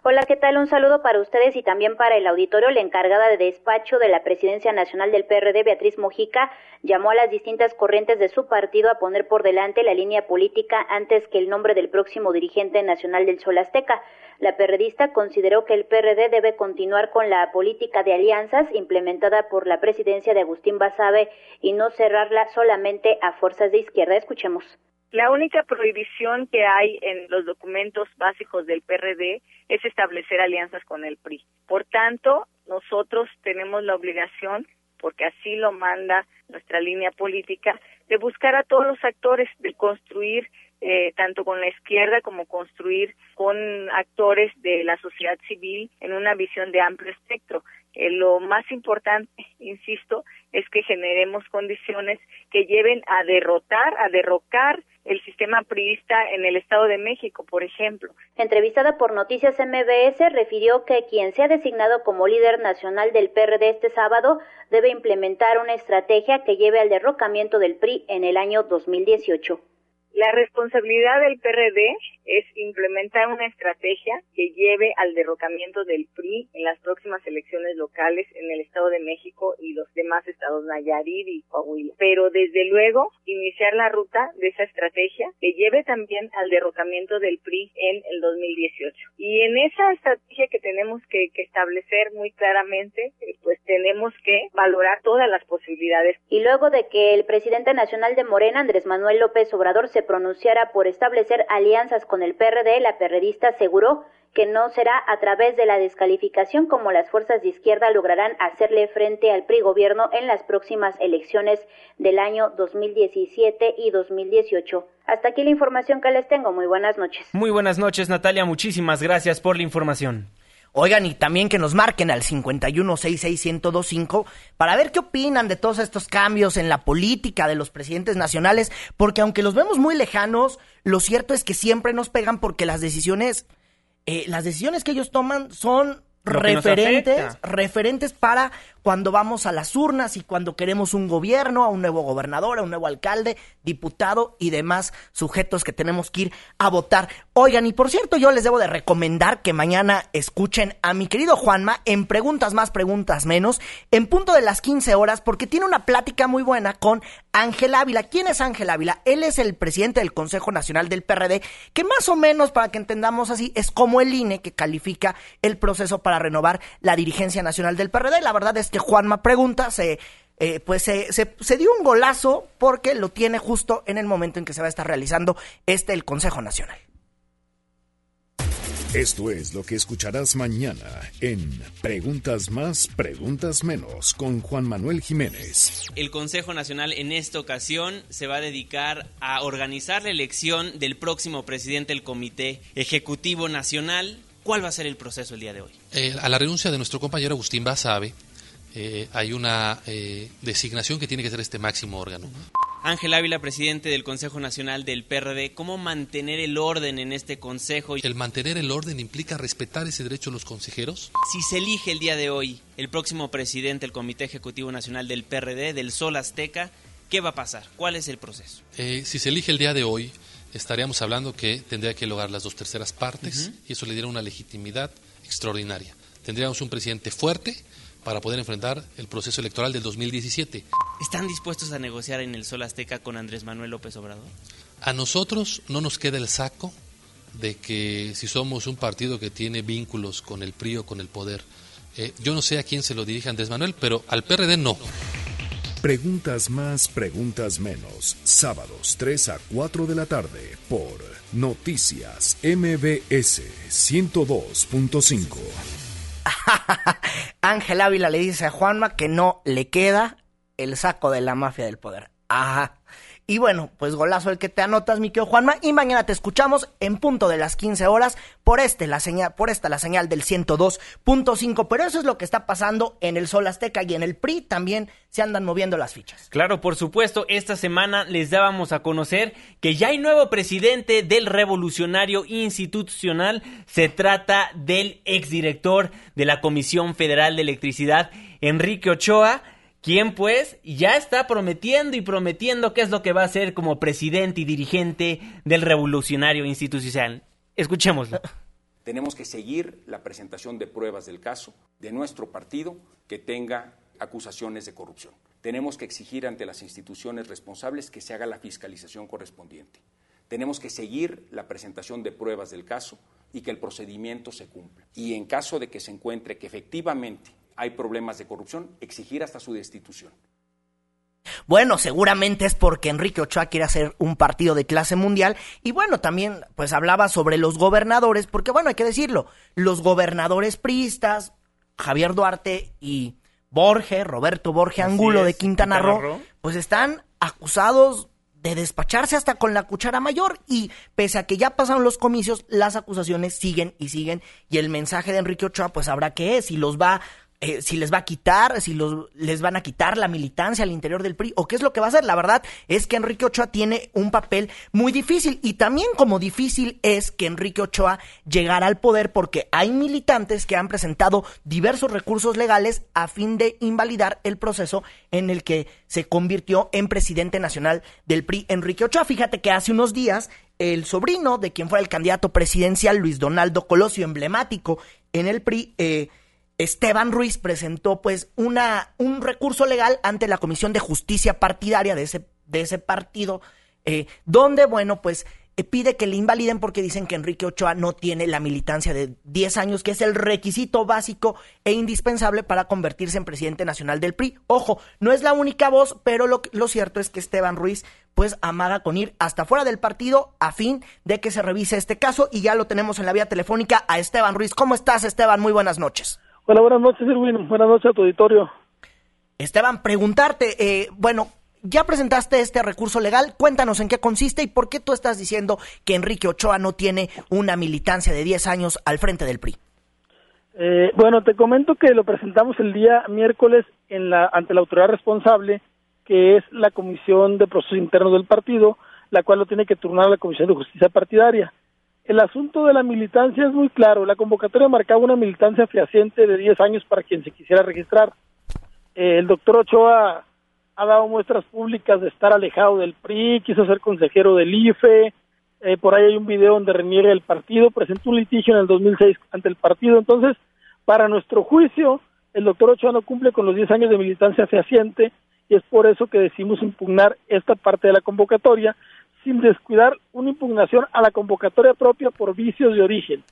S13: Hola, ¿qué tal? Un saludo para ustedes y también para el auditorio. La encargada de despacho de la Presidencia Nacional del PRD, Beatriz Mojica, llamó a las distintas corrientes de su partido a poner por delante la línea política antes que el nombre del próximo dirigente nacional del Sol Azteca. La perredista consideró que el PRD debe continuar con la política de alianzas implementada por la presidencia de Agustín Basabe y no cerrarla solamente a fuerzas de izquierda. Escuchemos.
S14: La única prohibición que hay en los documentos básicos del PRD es establecer alianzas con el PRI. Por tanto, nosotros tenemos la obligación, porque así lo manda nuestra línea política, de buscar a todos los actores, de construir eh, tanto con la izquierda como construir con actores de la sociedad civil en una visión de amplio espectro. Eh, lo más importante, insisto, es que generemos condiciones que lleven a derrotar, a derrocar el sistema priista en el Estado de México, por ejemplo.
S13: Entrevistada por Noticias MBS, refirió que quien sea designado como líder nacional del PRD este sábado debe implementar una estrategia que lleve al derrocamiento del PRI en el año 2018.
S14: La responsabilidad del PRD es implementar una estrategia que lleve al derrocamiento del PRI en las próximas elecciones locales en el Estado de México y los demás estados Nayarit y Coahuila. Pero desde luego iniciar la ruta de esa estrategia que lleve también al derrocamiento del PRI en el 2018. Y en esa estrategia que tenemos que, que establecer muy claramente, pues tenemos que valorar todas las posibilidades.
S13: Y luego de que el presidente nacional de Morena, Andrés Manuel López Obrador, se pronunciara por establecer alianzas con el PRD, la perredista aseguró que no será a través de la descalificación como las fuerzas de izquierda lograrán hacerle frente al PRI gobierno en las próximas elecciones del año 2017 y 2018. Hasta aquí la información que les tengo. Muy buenas noches.
S2: Muy buenas noches, Natalia. Muchísimas gracias por la información.
S3: Oigan, y también que nos marquen al 5166125 para ver qué opinan de todos estos cambios en la política de los presidentes nacionales, porque aunque los vemos muy lejanos, lo cierto es que siempre nos pegan porque las decisiones, eh, las decisiones que ellos toman son referentes, referentes para cuando vamos a las urnas y cuando queremos un gobierno, a un nuevo gobernador, a un nuevo alcalde, diputado y demás sujetos que tenemos que ir a votar. Oigan, y por cierto, yo les debo de recomendar que mañana escuchen a mi querido Juanma en Preguntas más, Preguntas menos, en punto de las 15 horas, porque tiene una plática muy buena con Ángel Ávila. ¿Quién es Ángel Ávila? Él es el presidente del Consejo Nacional del PRD, que más o menos, para que entendamos así, es como el INE que califica el proceso para renovar la dirigencia nacional del PRD. La verdad es que Juanma pregunta, se, eh, pues se, se, dio un golazo porque lo tiene justo en el momento en que se va a estar realizando este el Consejo Nacional.
S1: Esto es lo que escucharás mañana en Preguntas más, Preguntas menos con Juan Manuel Jiménez.
S2: El Consejo Nacional en esta ocasión se va a dedicar a organizar la elección del próximo presidente del Comité Ejecutivo Nacional ¿Cuál va a ser el proceso el día de hoy?
S15: Eh, a la renuncia de nuestro compañero Agustín Basabe, eh, hay una eh, designación que tiene que ser este máximo órgano.
S2: Ángel Ávila, presidente del Consejo Nacional del PRD, ¿cómo mantener el orden en este consejo?
S15: El mantener el orden implica respetar ese derecho de los consejeros.
S2: Si se elige el día de hoy el próximo presidente del Comité Ejecutivo Nacional del PRD, del Sol Azteca, ¿qué va a pasar? ¿Cuál es el proceso?
S15: si se elige el día de hoy, estaríamos hablando que tendría que lograr las dos terceras partes y eso le diera una legitimidad extraordinaria. Tendríamos un presidente fuerte para poder enfrentar el proceso electoral del 2017.
S2: ¿Están dispuestos a negociar en el Sol Azteca con Andrés Manuel López Obrador?
S15: A nosotros no nos queda el saco de que si somos un partido que tiene vínculos con el PRI o con el poder, eh, yo no sé a quién se lo dirige Andrés Manuel, pero al PRD no.
S1: Preguntas más, preguntas menos. Sábados 3 a 4 de la tarde por Noticias MBS 102.5.
S3: Ángel Ávila le dice a Juanma que no le queda el saco de la mafia del poder. Ajá. Y bueno, pues golazo el que te anotas, mi querido Juanma. Y mañana te escuchamos en punto de las 15 horas por este, la señal, por esta, la señal del 102.5. Pero eso es lo que está pasando en el Sol Azteca y en el PRI también se andan moviendo las fichas.
S2: Claro, por supuesto, esta semana les dábamos a conocer que ya hay nuevo presidente del Revolucionario Institucional. Se trata del exdirector de la Comisión Federal de Electricidad, Enrique Ochoa quien pues ya está prometiendo y prometiendo qué es lo que va a hacer como presidente y dirigente del revolucionario institucional. Escuchémoslo.
S16: Tenemos que seguir la presentación de pruebas del caso de nuestro partido que tenga acusaciones de corrupción. Tenemos que exigir ante las instituciones responsables que se haga la fiscalización correspondiente. Tenemos que seguir la presentación de pruebas del caso y que el procedimiento se cumpla. Y en caso de que se encuentre que efectivamente hay problemas de corrupción, exigir hasta su destitución.
S3: Bueno, seguramente es porque Enrique Ochoa quiere hacer un partido de clase mundial. Y bueno, también pues hablaba sobre los gobernadores, porque bueno, hay que decirlo, los gobernadores priistas, Javier Duarte y Borge, Roberto Borge Angulo de Quintana Roo, pues están acusados de despacharse hasta con la cuchara mayor. Y pese a que ya pasaron los comicios, las acusaciones siguen y siguen. Y el mensaje de Enrique Ochoa pues habrá que es, si los va eh, si les va a quitar, si los, les van a quitar la militancia al interior del PRI o qué es lo que va a hacer. La verdad es que Enrique Ochoa tiene un papel muy difícil y también como difícil es que Enrique Ochoa llegara al poder porque hay militantes que han presentado diversos recursos legales a fin de invalidar el proceso en el que se convirtió en presidente nacional del PRI Enrique Ochoa. Fíjate que hace unos días el sobrino de quien fuera el candidato presidencial, Luis Donaldo Colosio, emblemático en el PRI, eh, Esteban Ruiz presentó pues una, un recurso legal ante la Comisión de Justicia Partidaria de ese, de ese partido, eh, donde, bueno, pues eh, pide que le invaliden porque dicen que Enrique Ochoa no tiene la militancia de 10 años, que es el requisito básico e indispensable para convertirse en presidente nacional del PRI. Ojo, no es la única voz, pero lo, lo cierto es que Esteban Ruiz pues amaga con ir hasta fuera del partido a fin de que se revise este caso y ya lo tenemos en la vía telefónica a Esteban Ruiz. ¿Cómo estás, Esteban? Muy buenas noches.
S17: Hola, buenas noches, Irwin. Buenas noches a tu auditorio.
S3: Esteban, preguntarte, eh, bueno, ya presentaste este recurso legal, cuéntanos en qué consiste y por qué tú estás diciendo que Enrique Ochoa no tiene una militancia de 10 años al frente del PRI.
S17: Eh, bueno, te comento que lo presentamos el día miércoles en la, ante la autoridad responsable, que es la Comisión de Procesos Internos del partido, la cual lo tiene que turnar la Comisión de Justicia Partidaria. El asunto de la militancia es muy claro. La convocatoria marcaba una militancia fehaciente de 10 años para quien se quisiera registrar. Eh, el doctor Ochoa ha dado muestras públicas de estar alejado del PRI, quiso ser consejero del IFE, eh, por ahí hay un video donde reniega el partido, presentó un litigio en el 2006 ante el partido. Entonces, para nuestro juicio, el doctor Ochoa no cumple con los 10 años de militancia fehaciente y es por eso que decimos impugnar esta parte de la convocatoria sin descuidar una impugnación a la convocatoria propia por vicios de origen.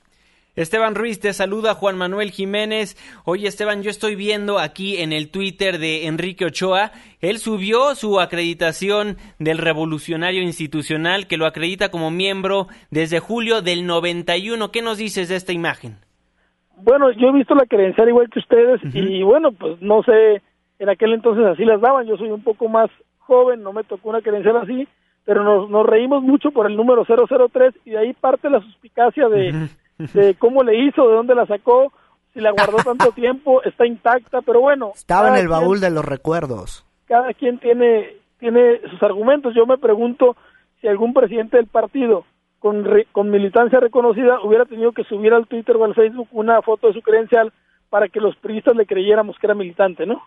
S2: Esteban Ruiz, te saluda Juan Manuel Jiménez. Oye Esteban, yo estoy viendo aquí en el Twitter de Enrique Ochoa, él subió su acreditación del revolucionario institucional que lo acredita como miembro desde julio del 91. ¿Qué nos dices de esta imagen?
S17: Bueno, yo he visto la credencial igual que ustedes y bueno, pues no sé, en aquel entonces así las daban, yo soy un poco más joven, no me tocó una credencial así, pero nos, nos reímos mucho por el número 003 y de ahí parte la suspicacia de, de cómo le hizo, de dónde la sacó, si la guardó tanto tiempo, está intacta, pero bueno.
S3: Estaba en el baúl de los recuerdos.
S17: Cada quien tiene, tiene sus argumentos. Yo me pregunto si algún presidente del partido con, con militancia reconocida hubiera tenido que subir al Twitter o al Facebook una foto de su credencial para que los periodistas le creyéramos que era militante, ¿no?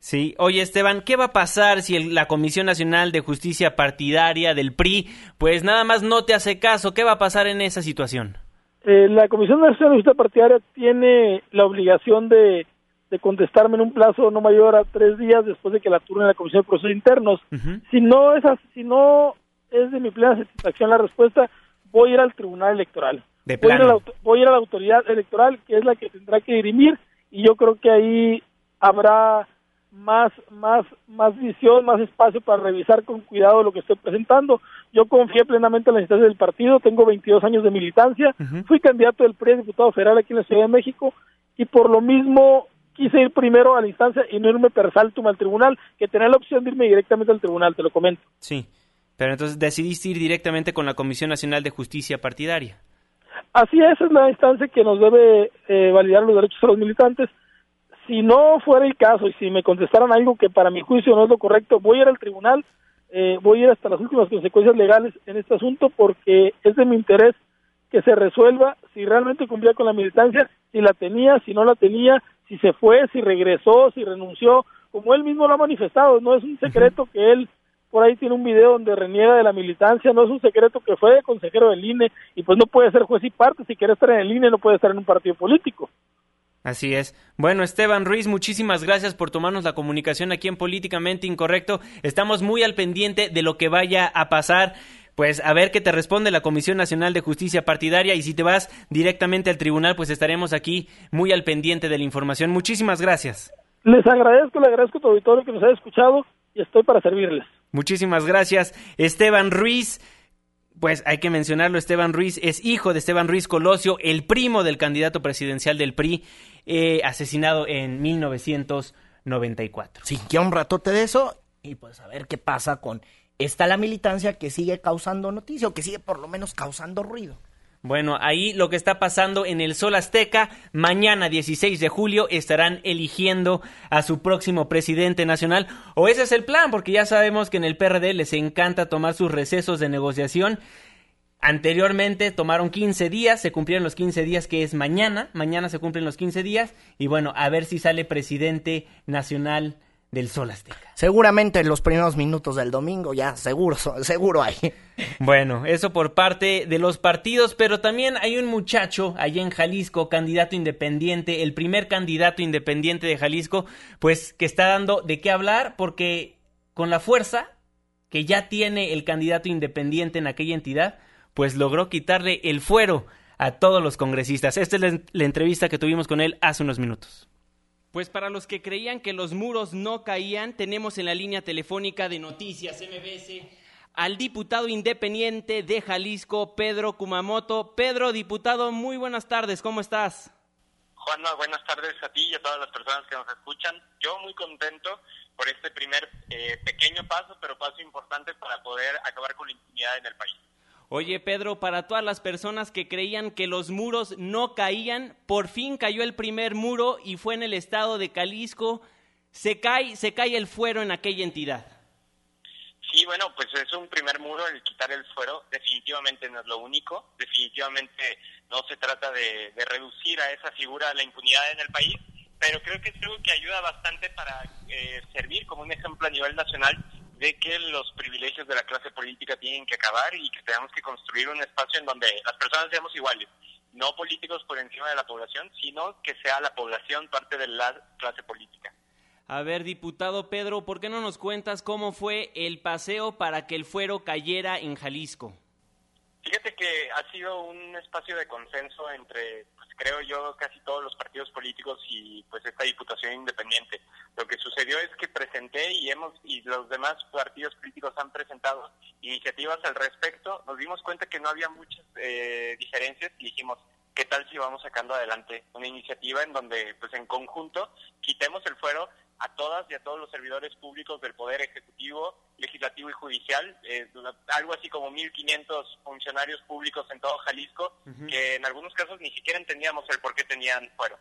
S2: Sí, oye Esteban, ¿qué va a pasar si la Comisión Nacional de Justicia Partidaria del PRI, pues nada más no te hace caso? ¿Qué va a pasar en esa situación?
S17: Eh, la Comisión Nacional de Justicia Partidaria tiene la obligación de, contestarme en un plazo no mayor a tres días después de que la turne la Comisión de Procesos Internos. Si no es si no es de mi plena satisfacción la respuesta, voy a ir al Tribunal Electoral. voy, a ir a la, voy a ir a la autoridad electoral, que es la que tendrá que dirimir, y yo creo que ahí habrá más, más, más visión, más espacio para revisar con cuidado lo que estoy presentando. Yo confié plenamente en la instancia del partido, tengo 22 años de militancia, fui candidato del PRI diputado federal aquí en la Ciudad de México y por lo mismo quise ir primero a la instancia y no irme per saltum al tribunal, que tenía la opción de irme directamente al tribunal, te lo comento.
S2: Sí. Pero entonces decidiste ir directamente con la Comisión Nacional de Justicia Partidaria.
S17: Así es, es la instancia que nos debe eh, validar los derechos de los militantes. Si no fuera el caso y si me contestaran algo que para mi juicio no es lo correcto, voy a ir al tribunal, eh, voy a ir hasta las últimas consecuencias legales en este asunto porque es de mi interés que se resuelva si realmente cumplía con la militancia, si la tenía, si no la tenía, si se fue, si regresó, si renunció, como él mismo lo ha manifestado, no es un secreto que él por ahí tiene un video donde reniega de la militancia, no es un secreto que fue consejero del INE y pues no puede ser juez y parte, si quiere estar en el INE no puede estar en un partido político.
S2: Así es. Bueno, Esteban Ruiz, muchísimas gracias por tomarnos la comunicación aquí en Políticamente Incorrecto. Estamos muy al pendiente de lo que vaya a pasar. Pues a ver qué te responde la Comisión Nacional de Justicia Partidaria y si te vas directamente al tribunal, pues estaremos aquí muy al pendiente de la información. Muchísimas gracias.
S17: Les agradezco, le agradezco a tu auditorio que nos haya escuchado y estoy para servirles.
S2: Muchísimas gracias, Esteban Ruiz. Pues hay que mencionarlo, Esteban Ruiz es hijo de Esteban Ruiz Colosio, el primo del candidato presidencial del PRI, eh, asesinado en 1994.
S3: Sí, que un ratote de eso y pues a ver qué pasa con está la militancia que sigue causando noticia o que sigue por lo menos causando ruido.
S2: Bueno, ahí lo que está pasando en el Sol Azteca, mañana 16 de julio estarán eligiendo a su próximo presidente nacional, o ese es el plan, porque ya sabemos que en el PRD les encanta tomar sus recesos de negociación. Anteriormente tomaron 15 días, se cumplieron los 15 días que es mañana, mañana se cumplen los 15 días, y bueno, a ver si sale presidente nacional del Sol Azteca.
S3: Seguramente en los primeros minutos del domingo, ya seguro, seguro hay.
S2: Bueno, eso por parte de los partidos, pero también hay un muchacho allá en Jalisco, candidato independiente, el primer candidato independiente de Jalisco, pues que está dando de qué hablar porque con la fuerza que ya tiene el candidato independiente en aquella entidad, pues logró quitarle el fuero a todos los congresistas. Esta es la, la entrevista que tuvimos con él hace unos minutos. Pues para los que creían que los muros no caían, tenemos en la línea telefónica de Noticias MBS al diputado independiente de Jalisco, Pedro Kumamoto. Pedro, diputado, muy buenas tardes, ¿cómo estás?
S18: Juanma, buenas tardes a ti y a todas las personas que nos escuchan. Yo muy contento por este primer eh, pequeño paso, pero paso importante para poder acabar con la impunidad en el país.
S2: Oye Pedro, para todas las personas que creían que los muros no caían, por fin cayó el primer muro y fue en el estado de Jalisco. Se cae, se cae el fuero en aquella entidad.
S18: Sí, bueno, pues es un primer muro el quitar el fuero. Definitivamente no es lo único. Definitivamente no se trata de, de reducir a esa figura la impunidad en el país, pero creo que es algo que ayuda bastante para eh, servir como un ejemplo a nivel nacional de que los privilegios de la clase política tienen que acabar y que tenemos que construir un espacio en donde las personas seamos iguales, no políticos por encima de la población, sino que sea la población parte de la clase política.
S2: A ver, diputado Pedro, ¿por qué no nos cuentas cómo fue el paseo para que el fuero cayera en Jalisco?
S18: Fíjate que ha sido un espacio de consenso entre, creo yo, casi todos los partidos políticos y pues esta diputación independiente. Lo que sucedió es que presenté y hemos y los demás partidos políticos han presentado iniciativas al respecto. Nos dimos cuenta que no había muchas eh, diferencias y dijimos, ¿qué tal si vamos sacando adelante una iniciativa en donde, pues en conjunto, quitemos el fuero a todas y a todos los servidores públicos del Poder Ejecutivo, Legislativo y Judicial, eh, algo así como 1.500 funcionarios públicos en todo Jalisco, que en algunos casos ni siquiera entendíamos el por qué tenían fuero.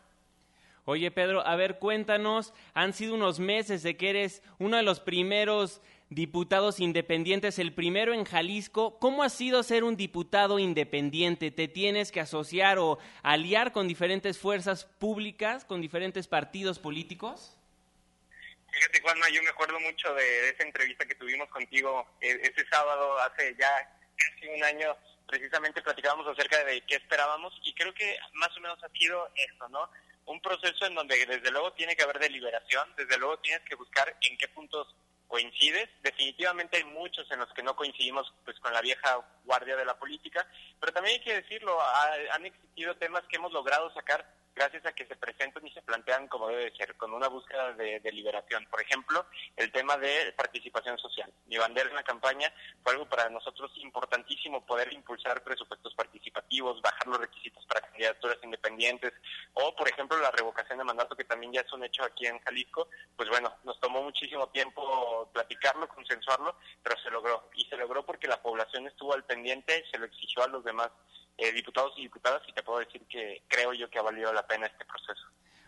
S2: Oye Pedro, a ver, cuéntanos, han sido unos meses de que eres uno de los primeros diputados independientes, el primero en Jalisco. ¿Cómo ha sido ser un diputado independiente? ¿Te tienes que asociar o aliar con diferentes fuerzas públicas, con diferentes partidos políticos?
S18: Fíjate, Juanma, yo me acuerdo mucho de, esa entrevista que tuvimos contigo e, ese sábado, hace ya casi un año, precisamente platicábamos acerca de qué esperábamos y creo que más o menos ha sido esto, ¿no? Un proceso en donde desde luego tiene que haber deliberación, desde luego tienes que buscar en qué puntos coincides. Definitivamente hay muchos en los que no coincidimos pues con la vieja guardia de la política, pero también hay que decirlo, han existido temas que hemos logrado sacar gracias a que se presentan y se plantean como debe ser, con una búsqueda de, de, liberación. Por ejemplo, el tema de participación social. Mi bandera en la campaña fue algo para nosotros importantísimo, poder impulsar presupuestos participativos, bajar los requisitos para candidaturas independientes, o por ejemplo la revocación de mandato, que también ya es un hecho aquí en Jalisco. Pues bueno, nos tomó muchísimo tiempo platicarlo, consensuarlo, pero se logró. Y se logró porque la población estuvo al pendiente, se lo exigió a los demás eh, diputados y diputadas y te puedo decir que creo yo que ha valido la pena este proceso.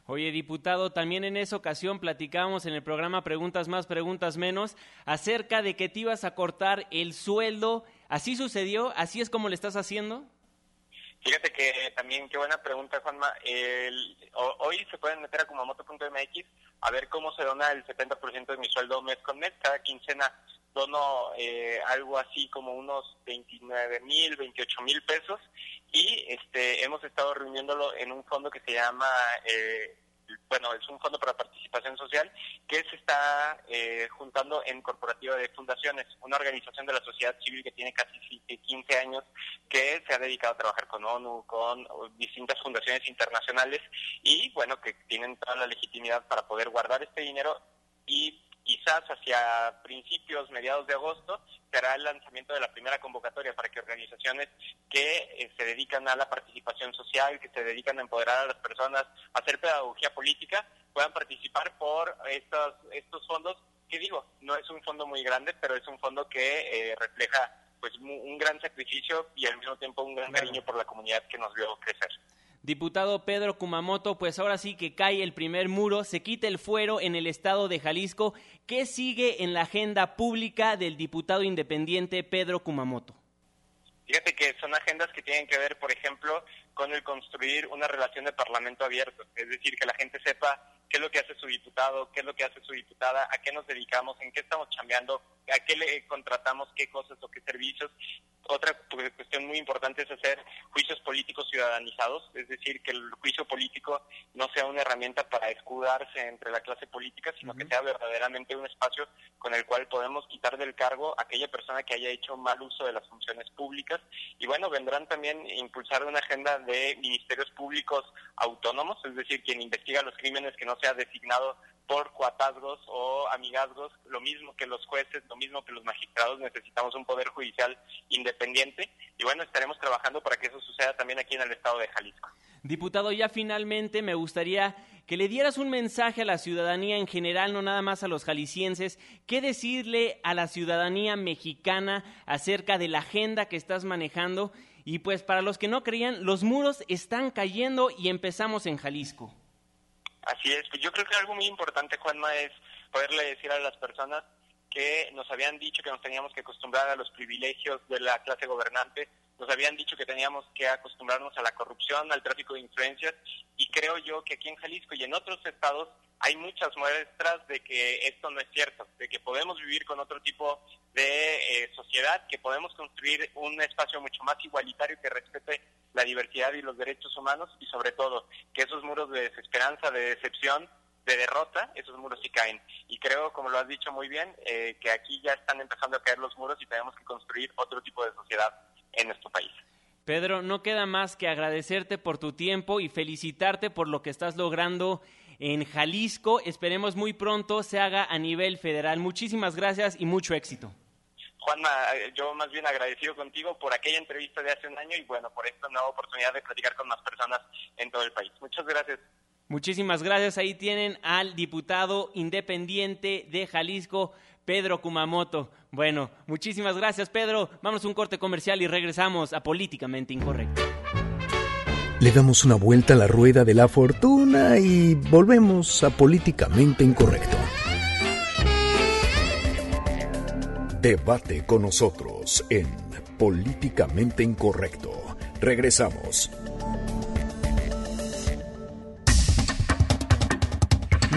S2: Oye, diputado, también en esa ocasión platicamos en el programa Preguntas más, preguntas menos acerca de que te ibas a cortar el sueldo. ¿Así sucedió? ¿Así es como le estás haciendo?
S18: Fíjate que también, qué buena pregunta, Juanma. El, hoy se pueden meter a kumamoto.mx a ver cómo se dona el 70% de mi sueldo mes con mes. Cada quincena dono eh, algo así como unos 29 mil, 28 mil pesos. Y este hemos estado reuniéndolo en un fondo que se llama eh, bueno, es un fondo para participación social que se está eh, juntando en Corporativa de Fundaciones, una organización de la sociedad civil que tiene casi 15 años, que se ha dedicado a trabajar con ONU, con distintas fundaciones internacionales y, bueno, que tienen toda la legitimidad para poder guardar este dinero y quizás hacia principios, mediados de agosto, se hará el lanzamiento de la primera convocatoria para que organizaciones que eh, se dedican a la participación social, que se dedican a empoderar a las personas, a hacer pedagogía política, puedan participar por estos, estos fondos, que digo, no es un fondo muy grande, pero es un fondo que eh, refleja pues un gran sacrificio y al mismo tiempo un gran cariño por la comunidad que nos vio crecer.
S2: Diputado Pedro Kumamoto, pues ahora sí que cae el primer muro, se quita el fuero en el estado de Jalisco. ¿Qué sigue en la agenda pública del diputado independiente Pedro Kumamoto?
S18: Fíjate que son agendas que tienen que ver, por ejemplo, con el construir una relación de parlamento abierto, es decir, que la gente sepa qué es lo que hace su diputado, qué es lo que hace su diputada, a qué nos dedicamos, en qué estamos chambeando, a qué le contratamos, qué cosas o qué servicios. Otra cuestión muy importante es hacer juicios políticos ciudadanizados, es decir, que el juicio político no sea una herramienta para escudarse entre la clase política, sino que sea verdaderamente un espacio con el cual podemos quitar del cargo a aquella persona que haya hecho mal uso de las funciones públicas. Y bueno, vendrán también impulsar una agenda de ministerios públicos autónomos, es decir, quien investiga los crímenes que no sea designado por cuatazgos o amigazgos, lo mismo que los jueces, lo mismo que los magistrados, necesitamos un poder judicial independiente y bueno, estaremos trabajando para que eso suceda también aquí en el estado de Jalisco.
S2: Diputado, ya finalmente me gustaría que le dieras un mensaje a la ciudadanía en general, no nada más a los jaliscienses, qué decirle a la ciudadanía mexicana acerca de la agenda que estás manejando y pues para los que no creían, los muros están cayendo y empezamos en Jalisco.
S18: Así es, pues yo creo que algo muy importante, Juanma, es poderle decir a las personas que nos habían dicho que nos teníamos que acostumbrar a los privilegios de la clase gobernante, nos habían dicho que teníamos que acostumbrarnos a la corrupción, al tráfico de influencias, y creo yo que aquí en Jalisco y en otros estados hay muchas muestras de que esto no es cierto, de que podemos vivir con otro tipo de eh, sociedad, que podemos construir un espacio mucho más igualitario que respete la diversidad y los derechos humanos y sobre todo que esos muros de desesperanza, de decepción, de derrota, esos muros sí caen. Y creo, como lo has dicho muy bien, eh, que aquí ya están empezando a caer los muros y tenemos que construir otro tipo de sociedad en nuestro país.
S2: Pedro, no queda más que agradecerte por tu tiempo y felicitarte por lo que estás logrando en Jalisco. Esperemos muy pronto se haga a nivel federal. Muchísimas gracias y mucho éxito.
S18: Juanma, yo más bien agradecido contigo por aquella entrevista de hace un año y bueno, por esta nueva oportunidad de platicar con más personas en todo el país. Muchas gracias.
S2: Muchísimas gracias. Ahí tienen al diputado independiente de Jalisco, Pedro Kumamoto. Bueno, muchísimas gracias, Pedro. Vamos a un corte comercial y regresamos a Políticamente Incorrecto.
S1: Le damos una vuelta a la rueda de la fortuna y volvemos a Políticamente Incorrecto. Debate con nosotros en Políticamente Incorrecto. Regresamos.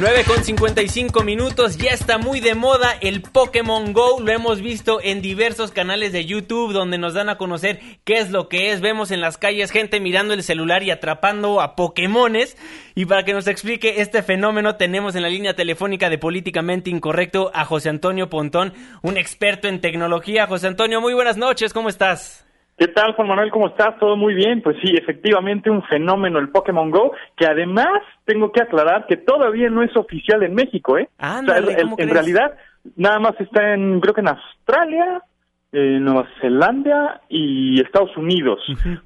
S2: 9 con 55 minutos, ya está muy de moda el Pokémon Go, lo hemos visto en diversos canales de YouTube donde nos dan a conocer qué es lo que es, vemos en las calles gente mirando el celular y atrapando a Pokémones y para que nos explique este fenómeno tenemos en la línea telefónica de Políticamente Incorrecto a José Antonio Pontón, un experto en tecnología. José Antonio, muy buenas noches, ¿cómo estás?
S19: ¿Qué tal, Juan Manuel? ¿Cómo estás? ¿Todo muy bien? Pues sí, efectivamente un fenómeno el Pokémon Go, que además tengo que aclarar que todavía no es oficial en México, ¿eh?
S2: Ándale,
S19: O sea, el-
S2: ¿cómo
S19: en
S2: crees?
S19: realidad nada más está en, creo que en Australia, eh, Nueva Zelanda y Estados Unidos,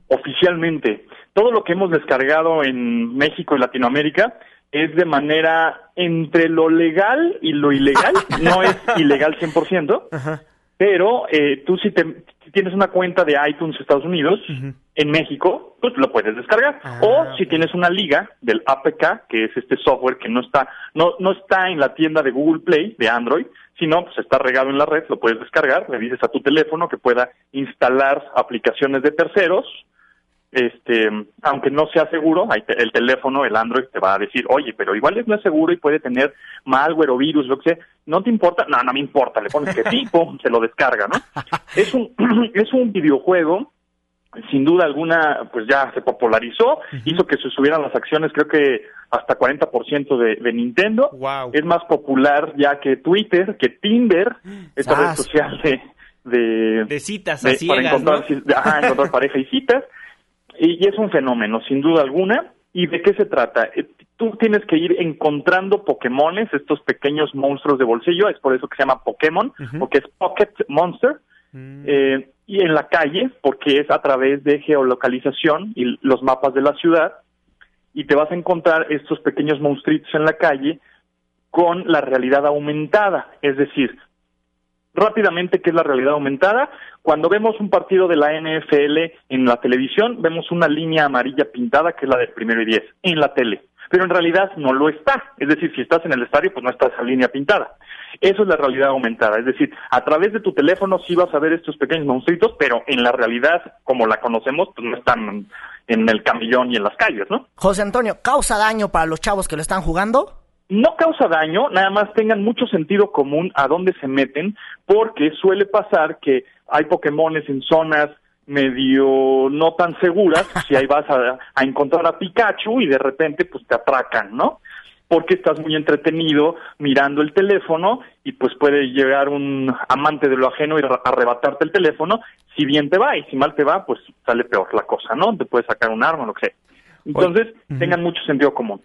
S19: oficialmente. Todo lo que hemos descargado en México y Latinoamérica es de manera entre lo legal y lo ilegal, no es ilegal 100%, pero eh, tú si, te, si tienes una cuenta de iTunes Estados Unidos, en México, pues lo puedes descargar. o si tienes una liga del APK, que es este software que no está, no, no está en la tienda de Google Play de Android, sino pues está regado en la red, lo puedes descargar, le dices a tu teléfono que pueda instalar aplicaciones de terceros, este, aunque no sea seguro, el teléfono, el Android te va a decir, oye, pero igual no es seguro y puede tener malware o virus, lo que sea, ¿no te importa? No, no me importa, le pones que pum, se lo descarga, ¿no? Es un, es un videojuego, sin duda alguna, pues ya se popularizó, hizo que se subieran las acciones, creo que hasta 40% de, de Nintendo. Es más popular ya que Twitter, que Tinder, esta red social de... De,
S2: De citas
S19: de-
S2: a
S19: para
S2: ciegas,
S19: encontrar,
S2: ¿no?
S19: ajá, encontrar pareja y citas. Y, es un fenómeno, sin duda alguna. ¿Y de qué se trata? Eh, Tú tienes que ir encontrando Pokémones, estos pequeños monstruos de bolsillo, es por eso que se llama Pokémon, porque es Pocket Monster, eh, y en la calle, porque es a través de geolocalización y los mapas de la ciudad, y te vas a encontrar estos pequeños monstruitos en la calle con la realidad aumentada, es decir, rápidamente qué es la realidad aumentada. Cuando vemos un partido de la NFL en la televisión, vemos una línea amarilla pintada que es la del primero y diez en la tele. Pero en realidad no lo está. Es decir, si estás en el estadio, pues no está esa línea pintada. Eso es la realidad aumentada. Es decir, a través de tu teléfono sí vas a ver estos pequeños monstruitos, pero en la realidad, como la conocemos, pues no están en el camellón y en las calles, ¿no?
S3: José Antonio, ¿causa daño para los chavos que lo están jugando?
S19: No causa daño, nada más tengan mucho sentido común a dónde se meten, porque suele pasar que hay Pokémones en zonas medio no tan seguras, si ahí vas a, encontrar a Pikachu y de repente pues te atracan, ¿no? Porque estás muy entretenido mirando el teléfono y pues puede llegar un amante de lo ajeno y arre- arrebatarte el teléfono, si bien te va y si mal te va, pues sale peor la cosa, ¿no? Te puede sacar un arma, lo que sea. Entonces, tengan mucho sentido común.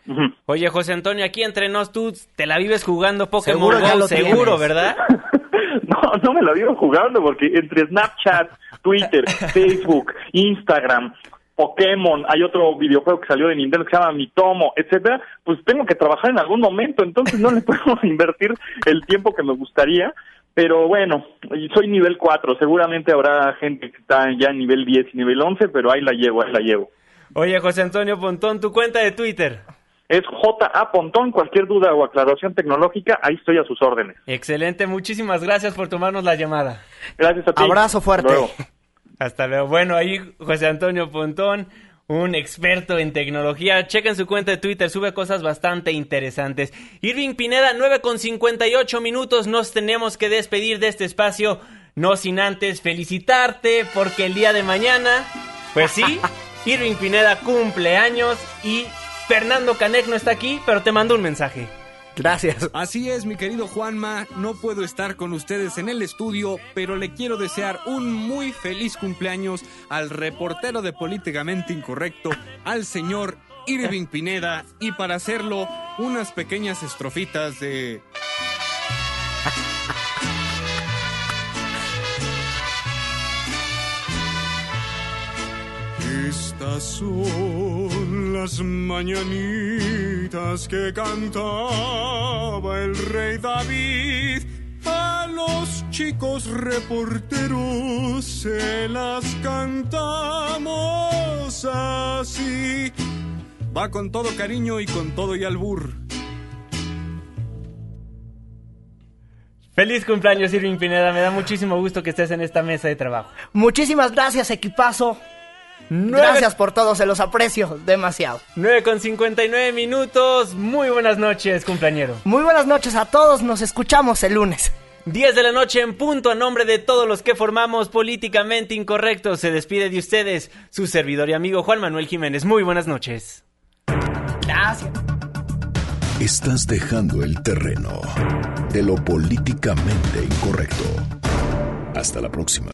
S2: Oye, José Antonio, aquí entre nos tú te la vives jugando Pokémon
S19: Seguro
S2: Go, seguro,
S19: tienes.
S2: ¿verdad?
S19: No, no me la vivo jugando porque entre Snapchat, Twitter, Facebook, Instagram, Pokémon, hay otro videojuego que salió de Nintendo que se llama Mitomo, etcétera, pues tengo que trabajar en algún momento, entonces no le puedo invertir el tiempo que me gustaría. Pero bueno, soy nivel 4, seguramente habrá gente que está ya en nivel 10 y nivel 11, pero ahí la llevo, ahí la llevo.
S2: Oye, José Antonio Pontón, tu cuenta de Twitter.
S19: Es JA Pontón, cualquier duda o aclaración tecnológica, ahí estoy a sus órdenes.
S2: Excelente, muchísimas gracias por tomarnos la llamada.
S19: Gracias a ti.
S3: Abrazo fuerte.
S19: Hasta luego.
S2: Hasta luego. Bueno, ahí José Antonio Pontón, un experto en tecnología. Chequen su cuenta de Twitter, sube cosas bastante interesantes. Irving Pineda, 9 con 58 minutos. Nos tenemos que despedir de este espacio, no sin antes felicitarte, porque el día de mañana, pues sí, Irving Pineda cumple años y Fernando Canek no está aquí, pero te mando un mensaje.
S3: Gracias.
S20: Así es, mi querido Juanma, no puedo estar con ustedes en el estudio, pero le quiero desear un muy feliz cumpleaños al reportero de Políticamente Incorrecto, al señor Irving Pineda, y para hacerlo, unas pequeñas estrofitas de... Estas son las mañanitas que cantaba el rey David. A los chicos reporteros se las cantamos así. Va con todo cariño y con todo y albur.
S2: Feliz cumpleaños, Irving Pineda. Me da muchísimo gusto que estés en esta mesa de trabajo.
S3: Muchísimas gracias, equipazo. Gracias por todo, se los aprecio demasiado.
S2: 9 con 59 minutos. Muy buenas noches, cumpleañero.
S3: Muy buenas noches a todos, nos escuchamos el lunes.
S2: 10 de la noche en punto a nombre de todos los que formamos Políticamente Incorrectos. Se despide de ustedes su servidor y amigo Juan Manuel Jiménez. Muy buenas noches.
S3: Gracias.
S1: Estás dejando el terreno de lo políticamente incorrecto. Hasta la próxima.